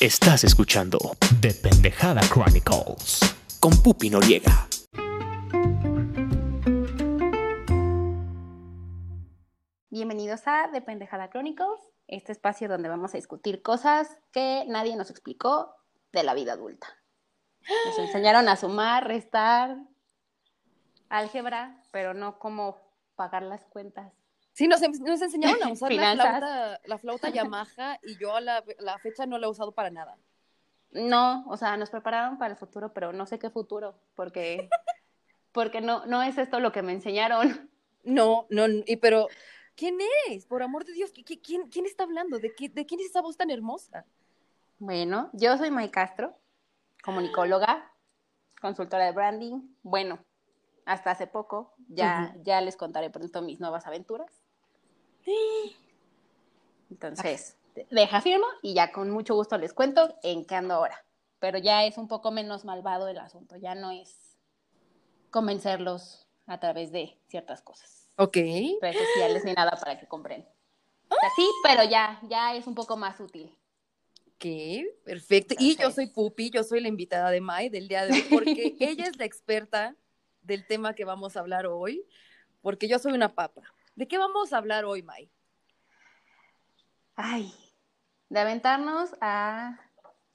Estás escuchando The Pendejada Chronicles con Pupi Noriega. Bienvenidos a The Pendejada Chronicles, este espacio donde vamos a discutir cosas que nadie nos explicó de la vida adulta. Nos enseñaron a sumar, restar, álgebra, pero no cómo pagar las cuentas. Sí, nos, nos enseñaron a usar la flauta, la flauta, Yamaha y yo a la, la, fecha no la he usado para nada. No, o sea, nos prepararon para el futuro, pero no sé qué futuro, porque, porque no, no es esto lo que me enseñaron. No, no, y pero, ¿quién es? Por amor de Dios, ¿quién, quién está hablando? ¿De, qué, ¿De quién es esa voz tan hermosa? Bueno, yo soy May Castro, comunicóloga, consultora de branding. Bueno, hasta hace poco, ya, ya les contaré pronto mis nuevas aventuras. Entonces, deja firmo y ya con mucho gusto les cuento en qué ando ahora. Pero ya es un poco menos malvado el asunto, ya no es convencerlos a través de ciertas cosas. Ok. Redes sociales ni nada para que compren. sí, pero ya, ya es un poco más útil. Ok, perfecto. Y yo soy Pupi, yo soy la invitada de Mai del día de hoy, porque ella es la experta del tema que vamos a hablar hoy, porque yo soy una papa. ¿De qué vamos a hablar hoy, Mai? Ay, de aventarnos a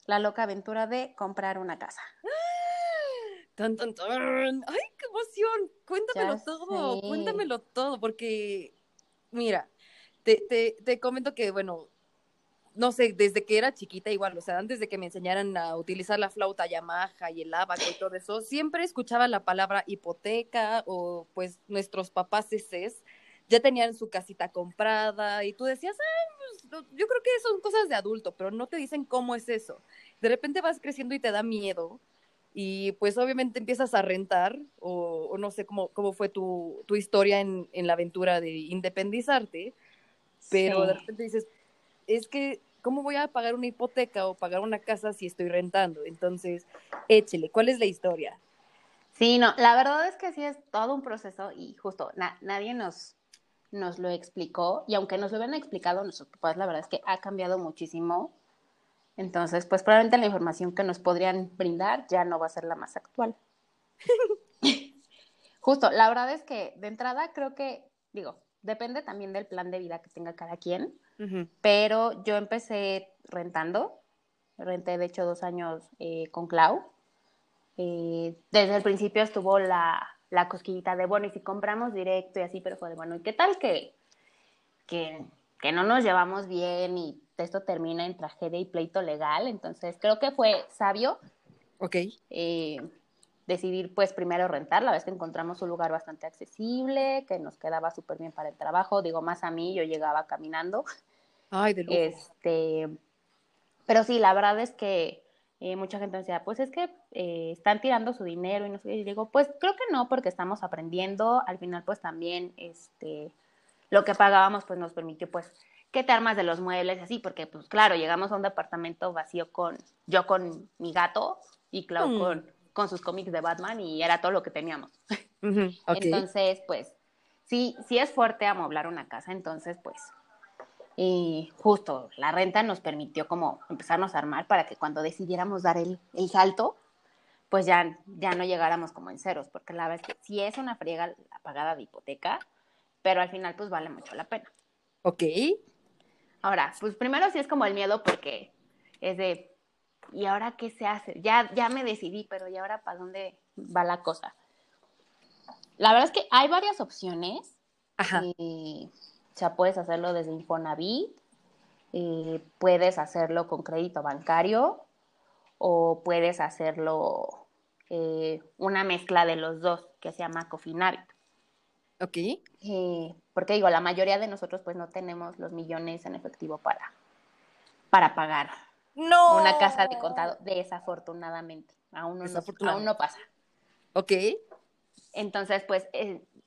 la loca aventura de comprar una casa. ¡Tan, tan, tan! ¡Ay, qué emoción! Cuéntamelo todo, cuéntamelo todo, porque, mira, te, te, te comento que, bueno, no sé, desde que era chiquita igual, o sea, antes de que me enseñaran a utilizar la flauta Yamaha y el abaco y todo eso, siempre escuchaba la palabra hipoteca o pues nuestros papás eses ya tenían su casita comprada y tú decías, ah, pues, yo creo que son cosas de adulto, pero no te dicen cómo es eso. De repente vas creciendo y te da miedo y pues obviamente empiezas a rentar o, no sé cómo, cómo fue tu, tu historia en, en, la aventura de independizarte, pero de repente dices, es que, ¿cómo voy a pagar una hipoteca o pagar una casa si estoy rentando? Entonces, échele, ¿cuál es la historia? Sí, no, la verdad es que sí es todo un proceso y justo nadie nos, nos lo explicó y aunque nos lo hubieran explicado nuestros papás, la verdad es que ha cambiado muchísimo. Entonces, pues probablemente la información que nos podrían brindar ya no va a ser la más actual. Justo, la verdad es que de entrada creo que, digo, depende también del plan de vida que tenga cada quien, pero yo empecé rentando, renté de hecho dos años eh, con Clau. Eh, desde el principio estuvo la, la cosquillita de, bueno, y si compramos directo y así, pero fue de, bueno, ¿y qué tal que, que, que no nos llevamos bien y esto termina en tragedia y pleito legal? Entonces, creo que fue sabio. Ok. Eh, decidir pues primero rentar, la vez que encontramos un lugar bastante accesible, que nos quedaba súper bien para el trabajo, digo más a mí, yo llegaba caminando. Ay, de lujo. Este, pero sí, la verdad es que eh, mucha gente decía, pues es que eh, están tirando su dinero y no sé, y digo, pues creo que no, porque estamos aprendiendo, al final pues también este, lo que pagábamos pues nos permitió pues que te armas de los muebles así, porque pues claro, llegamos a un departamento vacío con, yo con mi gato y Clau mm. con, con sus cómics de Batman y era todo lo que teníamos. Entonces, pues, sí, sí es fuerte amoblar una casa, entonces pues y justo la renta nos permitió como empezarnos a armar para que cuando decidiéramos dar el, el salto, pues ya, ya no llegáramos como en ceros, porque la verdad es que sí es una friega la pagada de hipoteca, pero al final pues vale mucho la pena. Ok. Ahora, pues primero sí es como el miedo porque es de, ¿y ahora qué se hace? Ya, ya me decidí, pero ¿y ahora para dónde va la cosa? La verdad es que hay varias opciones. Ajá. O sea, puedes hacerlo desde Infonavit, eh, puedes hacerlo con crédito bancario o puedes hacerlo eh, una mezcla de los dos que se llama Cofinavit. Ok. Eh, porque digo, la mayoría de nosotros pues no tenemos los millones en efectivo para, para pagar no. una casa de contado, desafortunadamente. Aún no, aún no pasa. Ok. Entonces, pues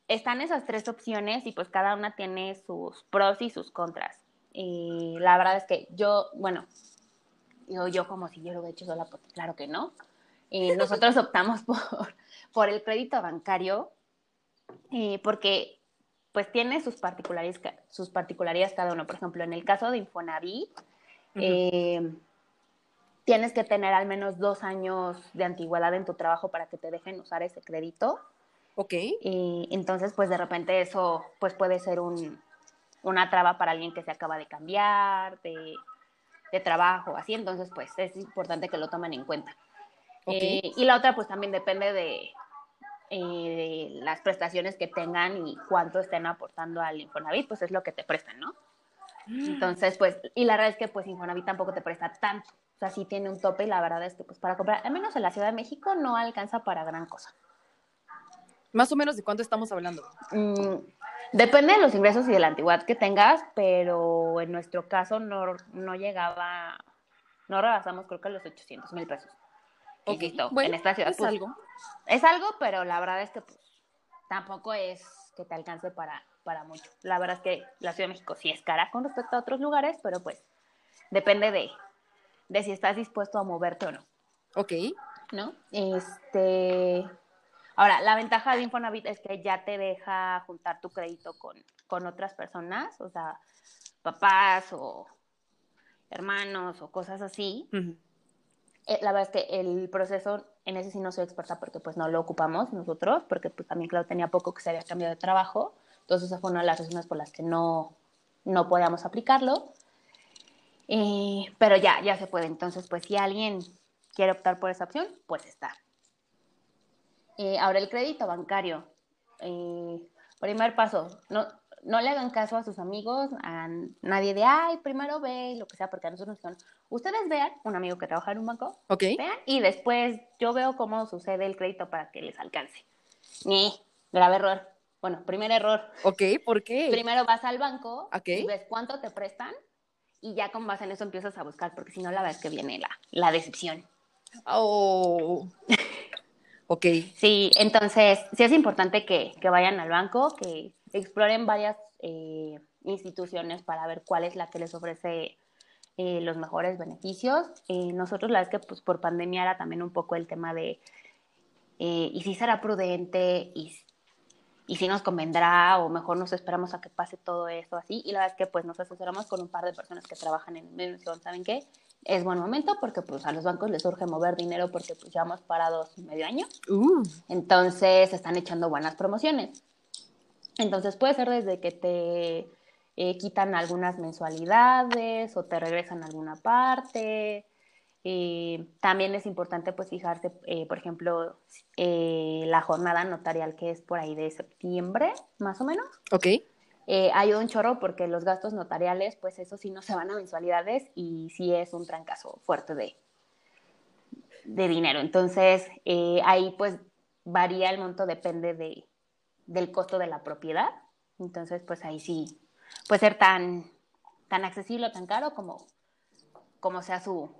están esas tres opciones y pues cada una tiene sus pros y sus contras. Y la verdad es que yo, bueno, digo yo como si yo lo hubiera hecho sola, porque claro que no. Y nosotros optamos por, por el crédito bancario y porque pues tiene sus particularidades, sus particularidades cada uno. Por ejemplo, en el caso de Infonavit, eh, tienes que tener al menos dos años de antigüedad en tu trabajo para que te dejen usar ese crédito. Ok. Y entonces, pues de repente eso pues puede ser un, una traba para alguien que se acaba de cambiar, de, de trabajo, así. Entonces, pues es importante que lo tomen en cuenta. Okay. Eh, y la otra, pues también depende de, eh, de, las que tengan y cuánto estén aportando al Infonavit, pues es lo que te prestan, ¿no? Mm. Entonces, pues, y la verdad es que pues Infonavit tampoco te presta tanto. O sea, sí tiene un tope y la verdad es que pues para comprar, al menos en la Ciudad de México, no alcanza para gran cosa. Más o menos de cuánto estamos hablando. Mm, depende de los ingresos y de la antigüedad que tengas, pero en nuestro caso no, no llegaba, no rebasamos creo que los 800 mil pesos. Ok, bueno, en esta ciudad. Es pues, algo. Es algo, pero la verdad es que pues, tampoco es que te alcance para, para mucho. La verdad es que la Ciudad de México sí es cara con respecto a otros lugares, pero pues depende de, de si estás dispuesto a moverte o no. Ok. ¿No? Este. Ahora, la ventaja de Infonavit es que ya te deja juntar tu crédito con, con otras personas, o sea, papás o hermanos o cosas así. Uh -huh. eh, la verdad es que el proceso, en ese sí no soy experta porque pues no lo ocupamos nosotros, porque pues también claro tenía poco que se había cambiado de trabajo, entonces esa fue una de las razones por las que no, no podíamos aplicarlo. Eh, pero ya, ya se puede. Entonces, pues si alguien quiere optar por esa opción, pues está. Eh, ahora el crédito bancario. Eh, primer paso, no, no le hagan caso a sus amigos, a nadie de, ay, primero ve, lo que sea, porque a nosotros nos dijeron, ustedes vean, un amigo que trabaja en un banco, okay. vean, y después yo veo cómo sucede el crédito para que les alcance. Ni, grave error. Bueno, primer error. Ok, ¿por qué? Primero vas al banco, okay. y ves cuánto te prestan, y ya con base en eso empiezas a buscar, porque si no, la verdad es que viene la, la decepción. Oh. Ok. Sí, entonces, sí es importante que, que vayan al banco, que exploren varias eh, instituciones para ver cuál es la que les ofrece eh, los mejores beneficios. Eh, nosotros, la es que pues, por pandemia era también un poco el tema de, eh, ¿y si será prudente? ¿Y y si nos convendrá o mejor nos esperamos a que pase todo esto así. Y la verdad es que pues nos asesoramos con un par de personas que trabajan en medio ¿saben qué? Es buen momento porque pues a los bancos les surge mover dinero porque pues llevamos parados medio año. Uh. Entonces están echando buenas promociones. Entonces puede ser desde que te eh, quitan algunas mensualidades o te regresan a alguna parte. Eh, también es importante pues fijarse, eh, por ejemplo, eh, la jornada notarial que es por ahí de septiembre, más o menos. Ok. Eh, ayuda un chorro porque los gastos notariales, pues eso sí no se van a mensualidades y sí es un trancazo fuerte de, de dinero. Entonces, eh, ahí pues varía el monto, depende de, del costo de la propiedad. Entonces, pues ahí sí puede ser tan, tan accesible o tan caro como, como sea su,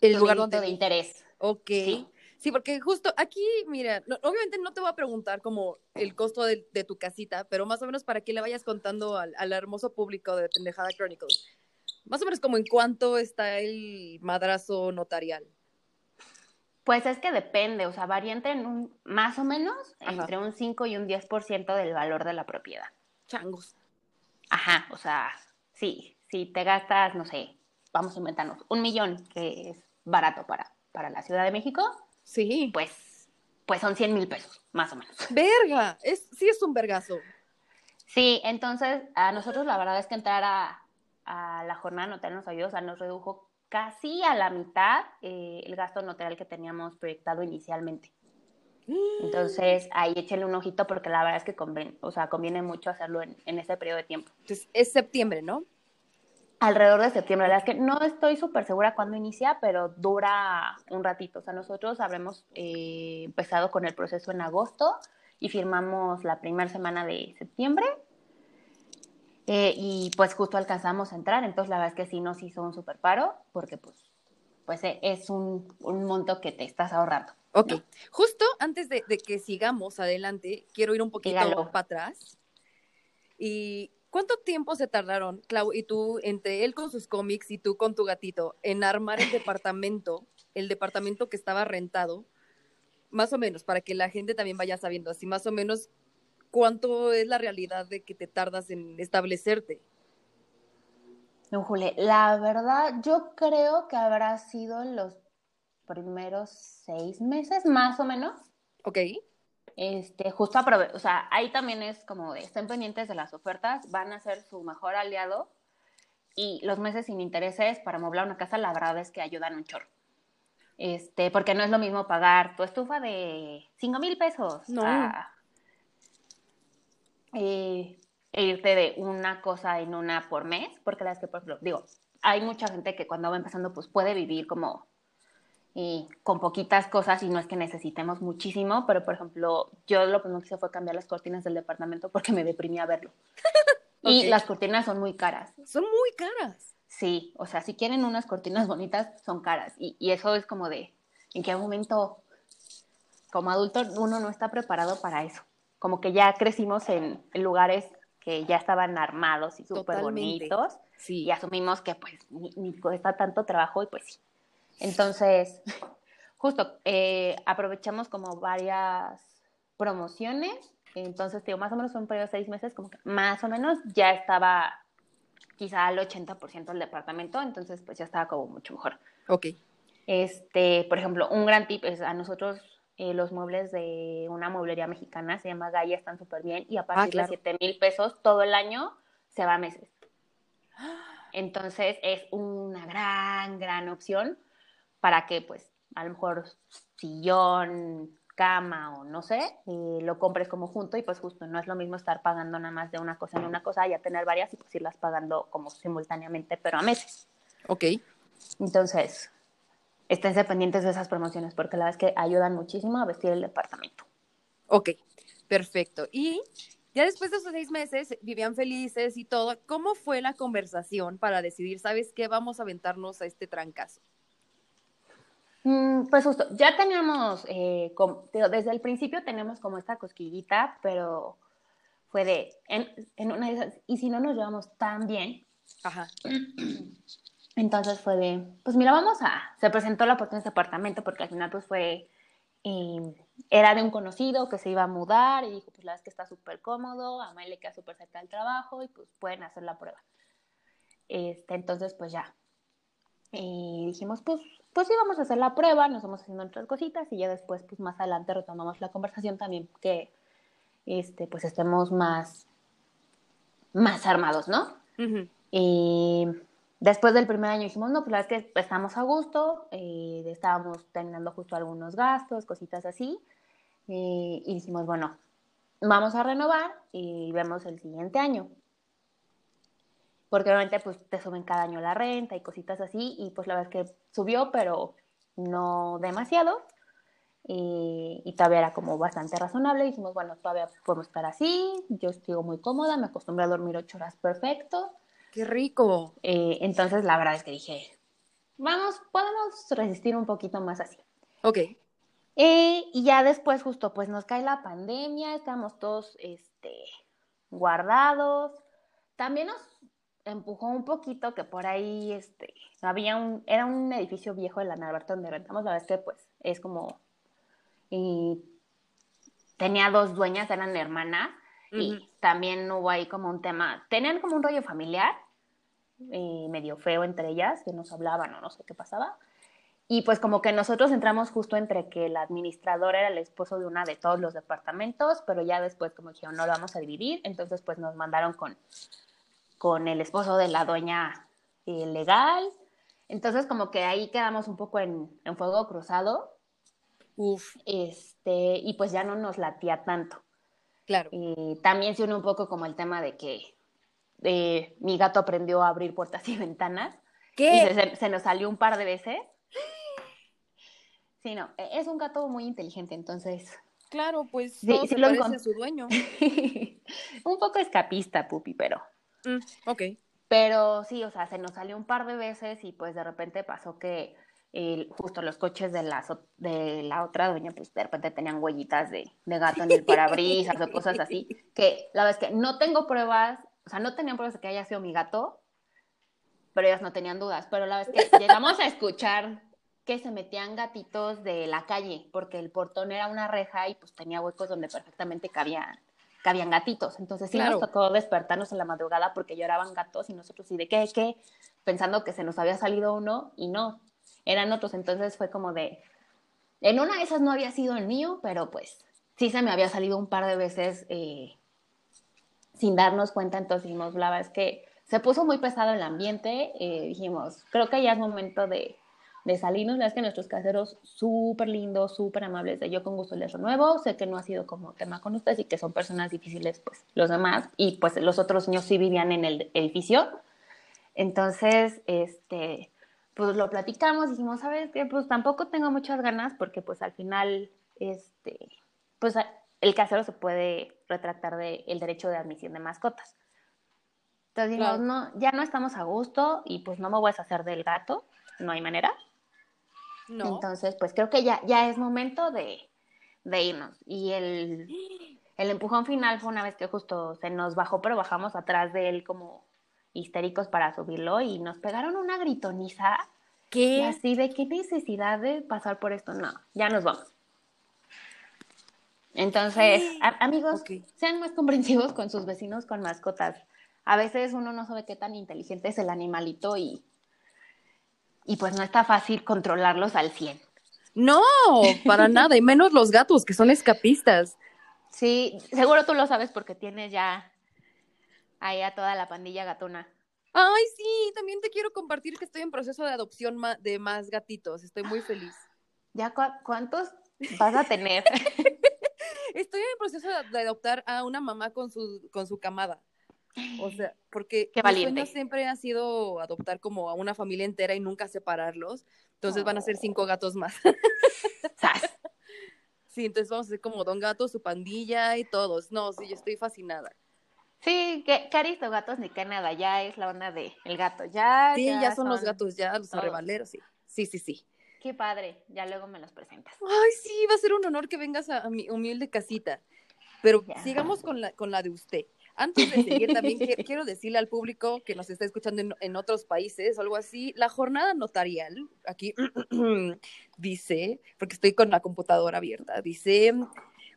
el lugar donde de interés. Ok. ¿Sí? Sí, porque justo aquí, mira, no, obviamente no te voy a preguntar como el costo de, de, tu casita, pero más o menos para que le vayas contando al, al, hermoso público de Pendejada Chronicles. Más o menos como en cuánto está el madrazo notarial. Pues es que depende, o sea, varía entre un, más o menos Ajá. entre un 5 y un 10% del valor de la propiedad. Changos. Ajá, o sea, sí, si te gastas, no sé, vamos a inventarnos, un millón, que es barato para, para la Ciudad de México, sí. pues, pues son 100 mil pesos, más o menos. ¡Verga! Es, sí es un vergazo. Sí, entonces a nosotros la verdad es que entrar a, a la jornada notarial nos ayudó, o sea, nos redujo casi a la mitad eh, el gasto notarial que teníamos proyectado inicialmente. Entonces, ahí échenle un ojito porque la verdad es que conviene, o sea, conviene mucho hacerlo en, en ese periodo de tiempo. Entonces, es septiembre, ¿no? Alrededor de septiembre. La verdad es que no estoy súper segura cuándo inicia, pero dura un ratito. O sea, nosotros habremos eh, empezado con el proceso en agosto y firmamos la primera semana de septiembre. Eh, y pues justo alcanzamos a entrar, entonces la verdad es que sí nos hizo un súper paro, porque pues, pues es un, un, monto que te estás ahorrando. Ok, ¿no? justo antes de, de, que sigamos adelante, quiero ir un poquito para atrás. Y ¿Cuánto tiempo se tardaron, Clau, y tú, entre él con sus cómics y tú con tu gatito, en armar el departamento, el departamento que estaba rentado? Más o menos, para que la gente también vaya sabiendo, así más o menos, ¿cuánto es la realidad de que te tardas en establecerte? No, Jule, la verdad, yo creo que habrá sido en los primeros seis meses, más o menos. Ok. Este, justo aprove o sea, ahí también es como estén pendientes de las ofertas, van a ser su mejor aliado y los meses sin intereses para moblar una casa, la verdad es que ayudan un chorro. Este, porque no es lo mismo pagar tu estufa de cinco mil pesos no. eh, irte de una cosa en una por mes, porque la es que, por ejemplo, digo, hay mucha gente que cuando va empezando, pues puede vivir como y con poquitas cosas y no es que necesitemos muchísimo, pero por ejemplo, yo lo primero que hice fue cambiar las cortinas del departamento porque me deprimía verlo. Y las cortinas son muy caras. Son muy caras. Sí, o sea, si quieren unas cortinas bonitas, son caras. Y, y eso es como de, ¿en qué momento como adulto uno no está preparado para eso? Como que ya crecimos en, en lugares que ya estaban armados y súper bonitos. Sí. Y asumimos que pues ni, ni cuesta tanto trabajo y pues sí entonces, justo, eh, aprovechamos como varias promociones. Entonces, digo, más o menos un periodo de seis meses, como que más o menos ya estaba quizá al 80% del departamento, entonces pues ya estaba como mucho mejor. Ok. Este, por ejemplo, un gran tip es a nosotros eh, los muebles de una mueblería mexicana, se llama Gaia, están súper bien y a partir ah, claro. de 7 mil pesos todo el año se va a meses. Entonces es una gran, gran opción para que pues a lo mejor sillón, cama o no sé, y lo compres como junto y pues justo no es lo mismo estar pagando nada más de una cosa en una cosa, ya tener varias y pues irlas pagando como simultáneamente, pero a meses. Ok. Entonces, esténse pendientes de esas promociones porque la verdad es que ayudan muchísimo a vestir el departamento. Ok, perfecto. Y ya después de esos seis meses, vivían felices y todo. ¿Cómo fue la conversación para decidir, sabes qué, vamos a aventarnos a este trancazo? Mm, pues justo, ya teníamos, eh, como, desde el principio tenemos como esta cosquillita, pero fue de, en, en, una de esas, y si no nos llevamos tan bien, Ajá. entonces fue de, pues mira, vamos a, se presentó la oportunidad de este apartamento porque al final pues fue, eh, era de un conocido que se iba a mudar y dijo, pues la verdad es que está súper cómodo, a May le queda súper cerca del trabajo y pues pueden hacer la prueba. Este, entonces pues ya, y dijimos, pues pues sí, vamos a hacer la prueba, nos vamos haciendo otras cositas y ya después, pues más adelante retomamos la conversación también que, este, pues estemos más, más armados, ¿no? Y después del primer año dijimos, no, pues la verdad es que estamos a gusto, eh, estábamos terminando justo algunos gastos, cositas así, eh, y dijimos, bueno, vamos a renovar y vemos el siguiente año porque obviamente pues te suben cada año la renta y cositas así, y pues la verdad es que subió, pero no demasiado, y, y, todavía era como bastante razonable, dijimos, bueno, todavía podemos estar así, yo estoy muy cómoda, me acostumbré a dormir ocho horas perfecto. ¡Qué rico! Eh, entonces la verdad es que dije, vamos, podemos resistir un poquito más así. Ok. Eh, y ya después justo pues nos cae la pandemia, estamos todos este, guardados. También nos empujó un poquito que por ahí este había un era un edificio viejo de la Narvarte donde rentamos la vez que pues es como y tenía dos dueñas eran hermanas y también hubo ahí como un tema tenían como un rollo familiar eh, medio feo entre ellas que nos hablaban o no sé qué pasaba y pues como que nosotros entramos justo entre que el administrador era el esposo de una de todos los departamentos pero ya después como dijeron no lo vamos a dividir entonces pues nos mandaron con con el esposo de la dueña eh, legal. Entonces, como que ahí quedamos un poco en, en fuego cruzado. Uf. Este, y pues ya no nos latía tanto. Claro. Y también se une un poco como el tema de que eh, mi gato aprendió a abrir puertas y ventanas. ¿Qué? Y se, se, nos salió un par de veces. Sí, no, e, es un gato muy inteligente, entonces. Claro, pues sí, sí lo parece a su dueño. un poco escapista, Pupi, pero Mm, ok. Pero sí, o sea, se nos salió un par de veces y pues de repente pasó que el, justo los coches de la, de la otra dueña, pues de repente tenían huellitas de, de gato en el parabrisas o cosas así, que la verdad es que no tengo pruebas, o sea, no tenían pruebas de que haya sido mi gato, pero ellas no tenían dudas, pero la verdad es que llegamos a escuchar que se metían gatitos de la calle, porque el portón era una reja y pues tenía huecos donde perfectamente cabían que habían gatitos. Entonces sí nos tocó despertarnos en la madrugada porque lloraban gatos y nosotros sí de qué, qué, pensando que se nos había salido uno y no, eran otros. Entonces fue como de, en una de esas no había sido el mío, pero pues sí se me había salido un par de veces eh, sin darnos cuenta. Entonces dijimos, la verdad es que se puso muy pesado el ambiente. Eh, dijimos, creo que ya es momento de de salirnos. La es que nuestros caseros súper lindos, súper amables, de yo con gusto les renuevo. Sé que no ha sido como tema con ustedes y que son personas difíciles, pues los demás. Y pues los otros niños sí vivían en el edificio. Entonces, este, pues lo platicamos, dijimos, ¿sabes qué? Pues tampoco tengo muchas ganas porque pues al final, este, pues el casero se puede retractar del el derecho de admisión de mascotas. Entonces dijimos, no, ya no estamos a gusto y pues no me voy a deshacer del gato, no hay manera. Entonces, pues creo que ya, ya es momento de, irnos. Y el, el empujón final fue una vez que justo se nos bajó, pero bajamos atrás de él como histéricos para subirlo y nos pegaron una gritoniza. ¿Qué? Y así de qué necesidad de pasar por esto. No, ya nos vamos. Entonces, amigos, sean más comprensivos con sus vecinos con mascotas. A veces uno no sabe qué tan inteligente es el animalito y y pues no está fácil controlarlos al 100. No, para nada, y menos los gatos, que son escapistas. Sí, seguro tú lo sabes porque tienes ya ahí a toda la pandilla gatona. Ay, sí, también te quiero compartir que estoy en proceso de adopción de más gatitos, estoy muy feliz. ¿Ya cuántos vas a tener? estoy en proceso de adoptar a una mamá con su, con su camada. O sea, porque Qué mi sueño siempre ha sido adoptar como a una familia entera y nunca separarlos. Entonces van a ser cinco gatos más. sí, entonces vamos a ser como Don Gato, su pandilla y todos. No, sí, yo estoy fascinada. Sí, que caristo gatos ni que nada, ya es la onda de el gato, ya. Sí, ya, son, los gatos, ya los arrebaleros, sí. Sí, sí, sí. Qué padre, ya luego me los presentas. Ay, sí, va a ser un honor que vengas a, mi humilde casita. Pero sigamos con la, con la de usted. Antes de seguir, también quiero decirle al público que nos está escuchando en, otros países o algo así, la jornada notarial, aquí dice, porque estoy con la computadora abierta, dice,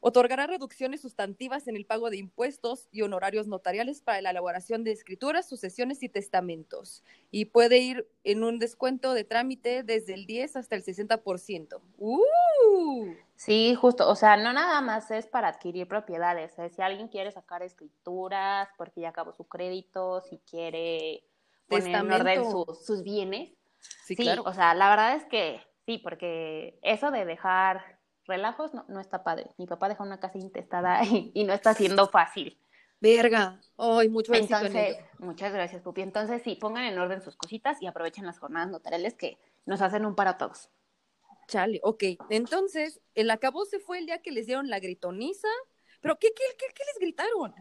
otorgará reducciones sustantivas en el pago de impuestos y honorarios notariales para la elaboración de escrituras, sucesiones y testamentos. Y puede ir en un descuento de trámite desde el 10 hasta el 60%. ¡Uh! Sí, justo, o sea, no nada más es para adquirir propiedades, ¿eh? si alguien quiere sacar escrituras porque ya acabó su crédito, si quiere poner en orden sus bienes. Sí, claro. o sea, la verdad es que sí, porque eso de dejar relajos no, está padre. Mi papá dejó una casa intestada y, no está siendo fácil. Verga, ay, mucho Entonces, muchas gracias, Pupi. Entonces, sí, pongan en orden sus cositas y aprovechen las jornadas notariales que nos hacen un para todos. Chale, ok. Entonces, el acabó se fue el día que les dieron la gritoniza. ¿Pero qué, qué, qué, les gritaron?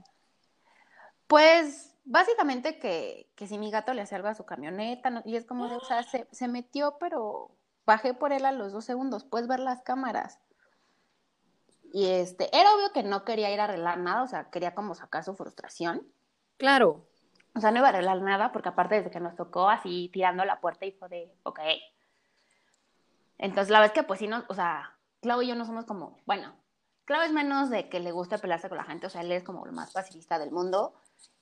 Pues, básicamente que, que, si mi gato le hacía algo a su camioneta, y es como de, o sea, se, se, metió, pero bajé por él a los dos segundos, puedes ver las cámaras. Y este, era obvio que no quería ir a arreglar nada, o sea, quería como sacar su frustración. Claro. O sea, no iba a arreglar nada, porque aparte desde que nos tocó así tirando la puerta y fue de, ok, entonces, la verdad es que, pues sí, no, o sea, Clau y yo no somos como, bueno, Clau es menos de que le guste pelearse con la gente, o sea, él es como el más pacifista del mundo.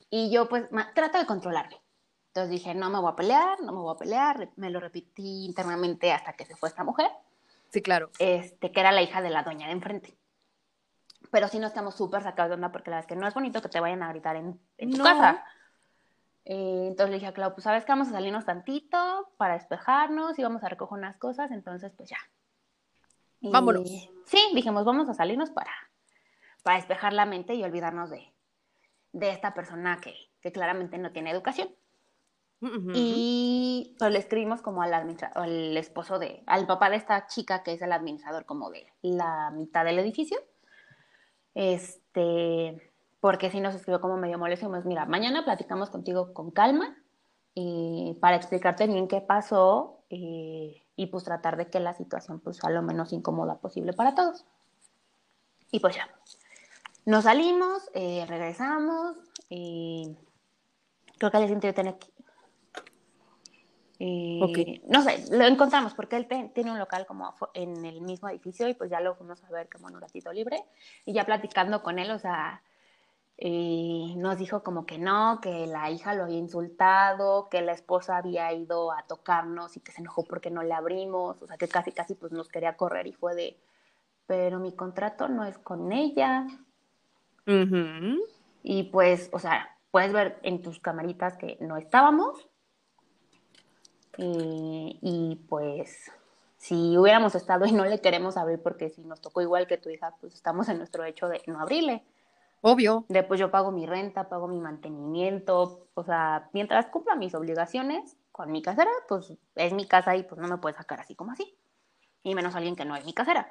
Y yo, pues, trato de controlarme. Entonces dije, no me voy a pelear, no me voy a pelear. Me lo repetí internamente hasta que se fue esta mujer. Sí, claro. Este, que era la hija de la doña de enfrente. Pero sí nos estamos súper sacados de onda porque la verdad es que no es bonito que te vayan a gritar en, en tu casa. Eh, entonces le dije a Clau, pues sabes que vamos a salirnos tantito para despejarnos y vamos a recoger unas cosas, entonces pues ya. Vámonos. Sí, dijimos, vamos a salirnos para, para despejar la mente y olvidarnos de, de esta persona que, que claramente no tiene educación. Y pues le escribimos como al, al esposo de, al papá de esta chica que es el administrador como de la mitad del edificio. Este, porque sí nos escribió como medio molesto y mira, mañana platicamos contigo con calma y para explicarte bien qué pasó y, pues tratar de que la situación pues sea lo menos incómoda posible para todos. Y pues ya, nos salimos, eh, regresamos y creo que al día tener aquí. Y, No sé, lo encontramos porque él tiene un local como en el mismo edificio y pues ya lo fuimos a ver como en un ratito libre y ya platicando con él, o sea, y nos dijo como que no, que la hija lo había insultado, que la esposa había ido a tocarnos y que se enojó porque no le abrimos, o sea que casi casi pues nos quería correr y fue de, pero mi contrato no es con ella. Y pues, o sea, puedes ver en tus camaritas que no estábamos. Y, y pues si hubiéramos estado y no le queremos abrir porque si nos tocó igual que tu hija, pues estamos en nuestro hecho de no abrirle. Obvio. Después yo pago mi renta, pago mi mantenimiento, o sea, mientras cumpla mis obligaciones con mi casera, pues es mi casa y pues no me puede sacar así como así. Y menos alguien que no es mi casera.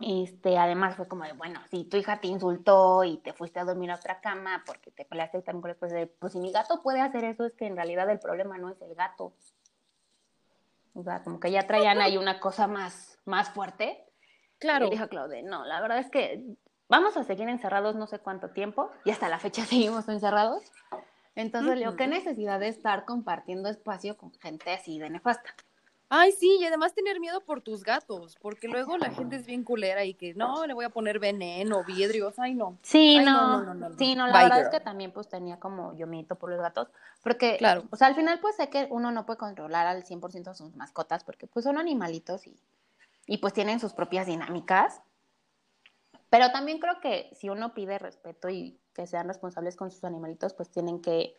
Este, además fue como de, bueno, si tu hija te insultó y te fuiste a dormir a otra cama porque te peleaste también después de, pues si mi gato puede hacer eso, es que en realidad el problema no es el gato. O sea, como que ya traían ahí una cosa más, más fuerte. Claro. Y dijo Claude, no, la verdad es que vamos a seguir encerrados no sé cuánto tiempo y hasta la fecha seguimos encerrados. Entonces, le digo, ¿qué necesidad de estar compartiendo espacio con gente así de nefasta? Ay, sí, y además tener miedo por tus gatos, porque luego la gente es bien culera y que no, le voy a poner veneno, vidrios, ay no. Sí, no, no, no, sí, no, la verdad es que también pues tenía como yo miedo por los gatos, porque, claro. o sea, al final pues sé que uno no puede controlar al 100% sus mascotas, porque pues son animalitos y, y pues tienen sus propias dinámicas, pero también creo que si uno pide respeto y que sean responsables con sus animalitos, pues tienen que,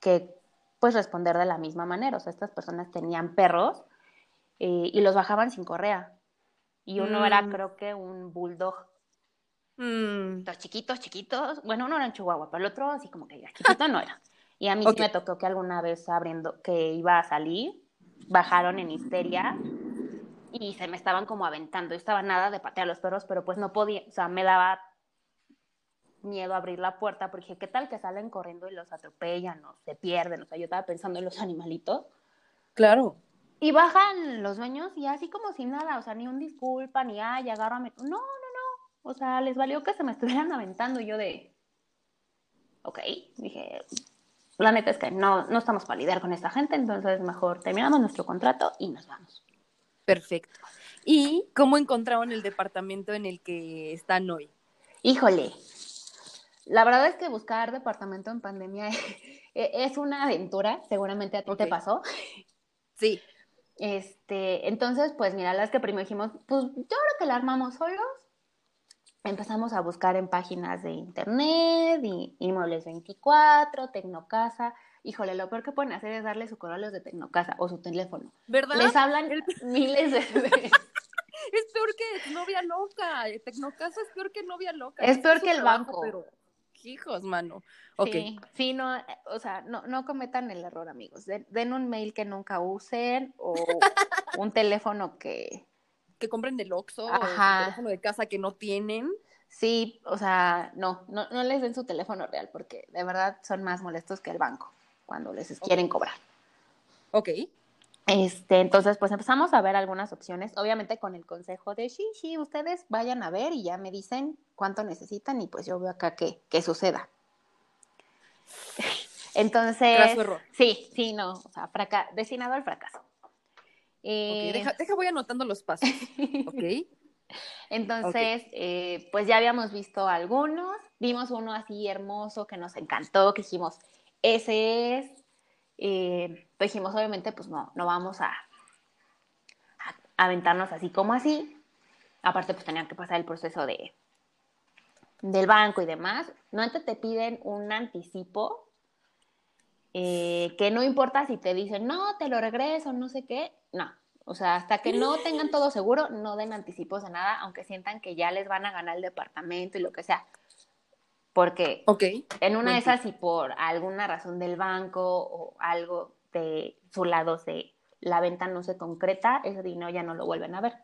que pues responder de la misma manera. O sea, estas personas tenían perros eh, y los bajaban sin correa. Y uno era, mm. creo que, un bulldog. Mm. Los chiquitos, chiquitos. Bueno, uno era en Chihuahua, pero el otro así como que ya chiquito no era. Y a mí sí me tocó que alguna vez abriendo, que iba a salir, bajaron en histeria y se me estaban como aventando. Yo estaba nada de patear a los perros, pero pues no podía, o sea, me daba miedo abrir la puerta porque dije, ¿qué tal que salen corriendo y los atropellan o se pierden? O sea, yo estaba pensando en los animalitos. Claro. Y bajan los dueños y así como sin nada, o sea, ni un disculpa, ni ay, agárrame. No, no, no. O sea, les valió que se me estuvieran aventando y yo de. Ok, dije, la neta es que no, no estamos para lidiar con esta gente, entonces mejor terminamos nuestro contrato y nos vamos. Perfecto. ¿Y cómo encontraron el departamento en el que están hoy? Híjole, la verdad es que buscar departamento en pandemia es una aventura, seguramente a ti te pasó. Sí. Este, entonces, pues mira, las que primero dijimos, pues yo creo que la armamos solos. Empezamos a buscar en páginas de internet, y Inmuebles 24, Tecnocasa. Híjole, lo peor que pueden hacer es darle su correo a los de Tecnocasa o su teléfono. ¿Verdad? Les hablan miles de veces. es peor que novia loca. Tecnocasa es peor que novia loca. Es peor que el banco. Pero hijos, mano. Okay. Sí, no, o sea, no, no cometan el error, amigos. Den, un mail que nunca usen o un teléfono que... Que compren del Oxxo o un teléfono de casa que no tienen. Sí, o sea, no, no, no les den su teléfono real porque de verdad son más molestos que el banco cuando les quieren cobrar. Ok. Este, entonces, pues empezamos a ver algunas opciones, obviamente con el consejo de sí, sí, ustedes vayan a ver y ya me dicen cuánto necesitan y pues yo veo acá que, suceda. Entonces, sí, sí, no, o sea, destinado al fracaso. Eh, deja, deja, voy anotando los pasos. ok. Entonces, eh, pues ya habíamos visto algunos, vimos uno así hermoso que nos encantó, que dijimos, ese es, eh, dijimos, obviamente, pues no, no vamos a, a, aventarnos así como así. Aparte, pues tenían que pasar el proceso de del banco y demás. No antes te piden un anticipo, eh, que no importa si te dicen, no, te lo regreso, no sé qué, no. O sea, hasta que no tengan todo seguro, no den anticipos de nada, aunque sientan que ya les van a ganar el departamento y lo que sea. Porque en una de esas, si por alguna razón del banco o algo de su lado se, la venta no se concreta, ese dinero ya no lo vuelven a ver.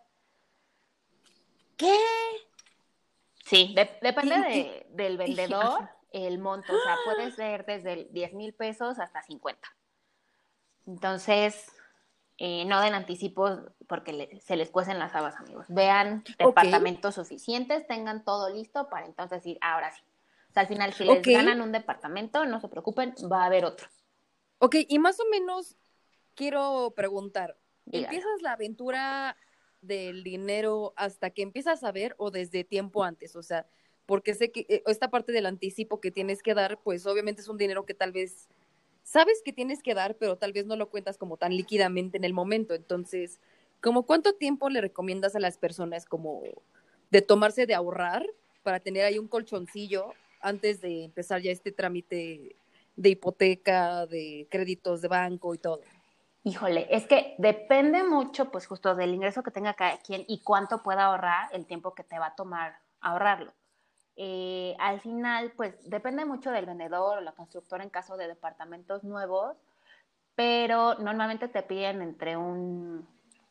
¿Qué? Sí, depende del vendedor el monto, o sea, puede ser desde 10 mil pesos hasta 50. Entonces, eh, no den anticipos porque se les cuecen las habas, amigos. Vean departamentos suficientes, tengan todo listo para entonces decir, ahora sí al final, si les ganan un departamento, no se preocupen, va a haber otro. Ok, y más o menos quiero preguntar, ¿empiezas la aventura del dinero hasta que empiezas a ver o desde tiempo antes? O sea, porque sé que eh, esta parte del anticipo que tienes que dar, pues obviamente es un dinero que tal vez sabes que tienes que dar, pero tal vez no lo cuentas como tan líquidamente en el momento. Entonces, ¿como cuánto tiempo le recomiendas a las personas como de tomarse de ahorrar para tener ahí un colchoncillo antes de empezar ya este trámite de hipoteca, de créditos de banco y todo? Híjole, es que depende mucho, pues justo del ingreso que tenga cada quien y cuánto pueda ahorrar, el tiempo que te va a tomar ahorrarlo. Eh, al final, pues depende mucho del vendedor o la constructora en caso de departamentos nuevos, pero normalmente te piden entre un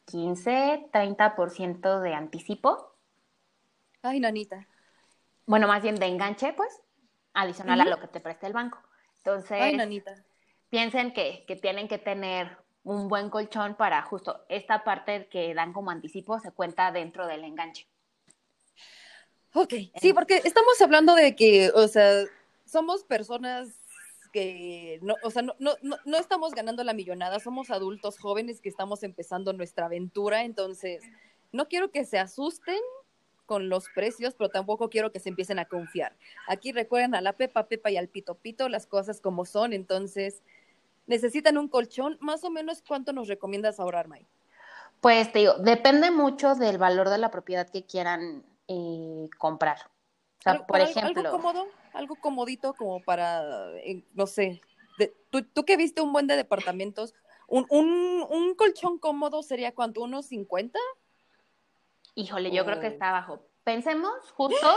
15, 30% de anticipo. Ay, nanita. Bueno, más bien de enganche, pues, adicional a lo que te presta el banco. Entonces, Ay, piensen que, que tienen que tener un buen colchón para justo esta parte que dan como anticipo se cuenta dentro del enganche. Ok, sí, porque estamos hablando de que, o sea, somos personas que, no, o sea, no, no, no estamos ganando la millonada, somos adultos jóvenes que estamos empezando nuestra aventura, entonces no quiero que se asusten con los precios, pero tampoco quiero que se empiecen a confiar. Aquí recuerden a la Pepa Pepa y al Pito Pito las cosas como son, entonces necesitan un colchón, más o menos cuánto nos recomiendas ahorrar, May. Pues te digo, depende mucho del valor de la propiedad que quieran eh, comprar. O sea, por ejemplo. Algo cómodo, algo comodito como para, eh, no sé, ¿tú, tú que viste un buen de departamentos, un, un, un colchón cómodo sería cuánto, unos 50? Híjole, yo creo que está abajo. Pensemos justo,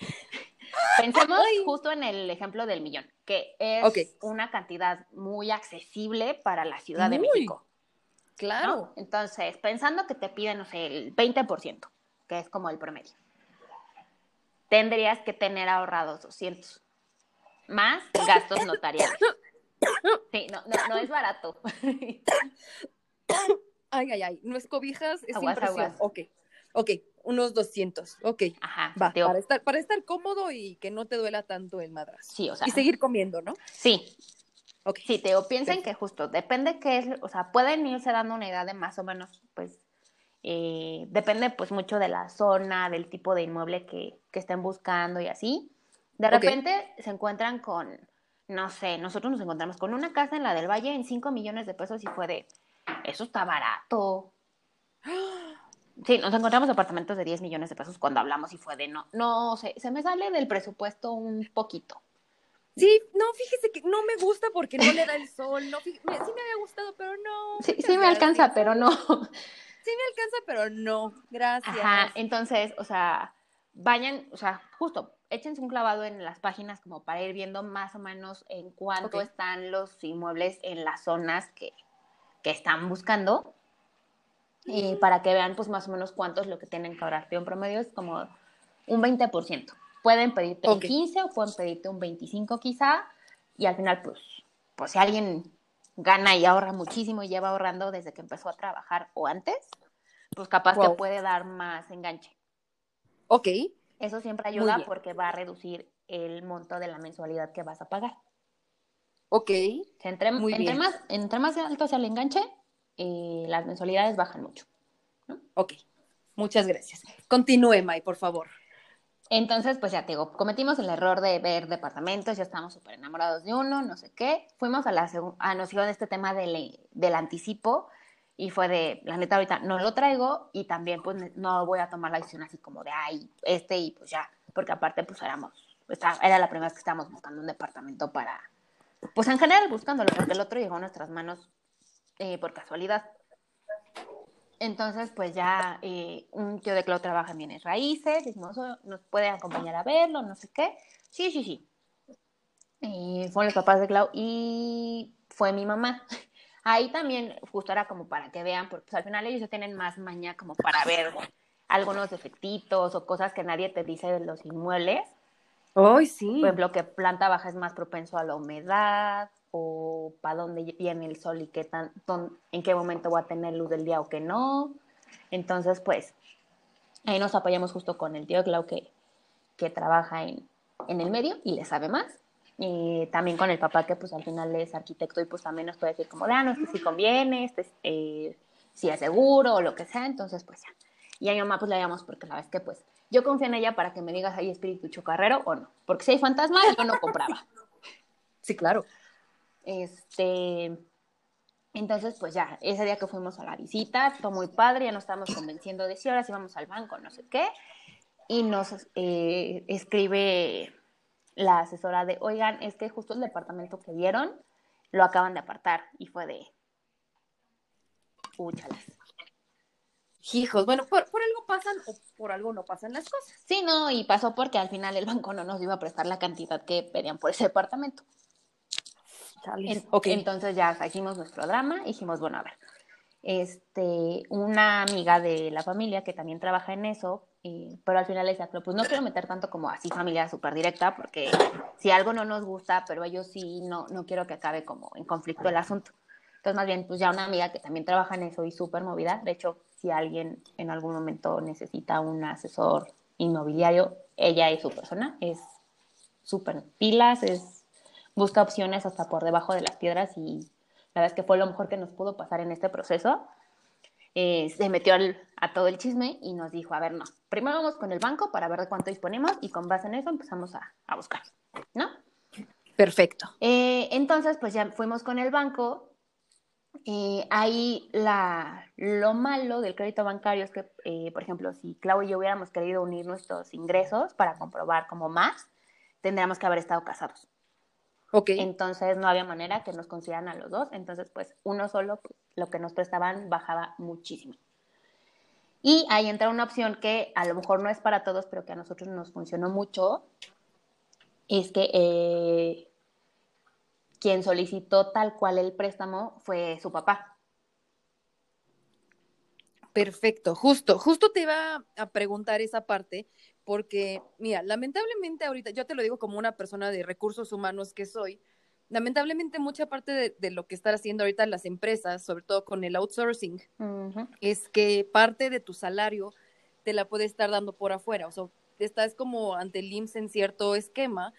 pensemos justo en el ejemplo del millón, que es una cantidad muy accesible para la Ciudad de México. Claro. Entonces, pensando que te piden, no sé, el 20%, que es como el promedio, tendrías que tener ahorrados 200, más gastos notariales. Sí, no, no, no es barato. Ay, ay, ay, no es cobijas, es aguas, impresión. Ok, ok, unos 200, ok. Ajá. Va, para, estar, para estar cómodo y que no te duela tanto el madrazo. Sí, o sea. Y seguir comiendo, ¿no? Sí. Ok. Sí, Teo, piensen que justo, depende qué es, o sea, pueden irse dando una idea de más o menos, pues, eh, depende pues mucho de la zona, del tipo de inmueble que, que estén buscando y así. De repente se encuentran con, no sé, nosotros nos encontramos con una casa en la del Valle en 5 millones de pesos y fue de, eso está barato. Sí, nos encontramos apartamentos de 10 millones de pesos cuando hablamos y fue de, no, no sé, se me sale del presupuesto un poquito. Sí, no, fíjese que no me gusta porque no le da el sol, no, sí me había gustado, pero no. Sí, sí me alcanza, pero no. Sí me alcanza, pero no, gracias. Ajá, entonces, o sea, vayan, o sea, justo, échense un clavado en las páginas como para ir viendo más o menos en cuánto están los inmuebles en las zonas que, que están buscando y para que vean pues más o menos cuánto es lo que tienen que ahorrar. Un promedio es como un 20%. Pueden pedirte un 15 o pueden pedirte un 25 quizá y al final pues, pues si alguien gana y ahorra muchísimo y lleva ahorrando desde que empezó a trabajar o antes, pues capaz que puede dar más enganche. Ok. Eso siempre ayuda porque va a reducir el monto de la mensualidad que vas a pagar. Ok. Entre, Muy entre Más, entre más alto sea el enganche, eh, las mensualidades bajan mucho. Ok. Muchas gracias. Continúe, May, por favor. Entonces, pues ya te digo, cometimos el error de ver departamentos, ya estamos súper enamorados de uno, no sé qué. Fuimos a la a nos de este tema del, del anticipo y fue de, la neta, ahorita no lo traigo y también pues no voy a tomar la decisión así como de, ay, este y pues ya, porque aparte pues éramos, era la primera vez que estábamos buscando un departamento para, pues en general buscándolo, porque el otro llegó a nuestras manos eh, por casualidad. Entonces, pues ya eh, un tío de Clau trabaja en bienes raíces, dijimos, oh, nos puede acompañar a verlo, no sé qué. Sí, sí, sí. Y fueron los papás de Clau y fue mi mamá. Ahí también justo era como para que vean, porque pues, al final ellos ya tienen más maña como para ver algunos defectitos o cosas que nadie te dice de los inmuebles. Ay, sí. Por ejemplo, que planta baja es más propenso a la humedad, o para dónde viene el sol y qué tan, en qué momento va a tener luz del día o que no. Entonces, pues, ahí nos apoyamos justo con el tío Clau que, que trabaja en, en el medio y le sabe más. Y también con el papá que pues al final es arquitecto y pues también nos puede decir como, ah, no, es que sí conviene, este, eh, es seguro o lo que sea, entonces pues ya. Y a mi mamá pues le llamamos porque la vez que pues yo confío en ella para que me digas, ¿hay espíritu chocarrero o no? Porque si hay fantasma, yo no compraba. Sí, claro. Este, entonces, pues ya, ese día que fuimos a la visita, todo muy padre, ya nos estábamos convenciendo de si ahora sí vamos al banco, no sé qué, y nos eh, escribe la asesora de, oigan, es que justo el departamento que vieron lo acaban de apartar, y fue de, úchalas. Hijos, bueno, por, por, algo pasan o por algo no pasan las cosas. Sí, no, y pasó porque al final el banco no nos iba a prestar la cantidad que pedían por ese departamento. Entonces ya hicimos nuestro drama y dijimos, bueno, a ver, este, una amiga de la familia que también trabaja en eso, pero al final le decía, pues no quiero meter tanto como así familia súper directa, porque si algo no nos gusta, pero ellos sí, no, no quiero que acabe como en conflicto el asunto. Entonces, más bien, pues ya una amiga que también trabaja en eso y súper movida. De hecho, si alguien en algún momento necesita un asesor inmobiliario, ella es su persona, es súper pilas, es busca opciones hasta por debajo de las piedras y la verdad es que fue lo mejor que nos pudo pasar en este proceso. Eh, se metió a todo el chisme y nos dijo, a ver, no, primero vamos con el banco para ver de cuánto disponemos y con base en eso empezamos a, buscar, ¿no? Perfecto. Eh, entonces, pues ya fuimos con el banco. Eh, ahí la, lo malo del crédito bancario es que, por ejemplo, si Clau y yo hubiéramos querido unir nuestros ingresos para comprobar como más, tendríamos que haber estado casados. Entonces no había manera que nos consideraran a los dos. Entonces, pues uno solo, pues, lo que nos prestaban bajaba muchísimo. Y ahí entra una opción que a lo mejor no es para todos, pero que a nosotros nos funcionó mucho. Es que eh, quien solicitó tal cual el préstamo fue su papá. Perfecto, justo, justo te iba a preguntar esa parte, porque, mira, lamentablemente ahorita, yo te lo digo como una persona de recursos humanos que soy, lamentablemente mucha parte de, lo que están haciendo ahorita las empresas, sobre todo con el outsourcing, es que parte de tu salario te la puede estar dando por afuera, o sea, estás como ante el IMSS en cierto esquema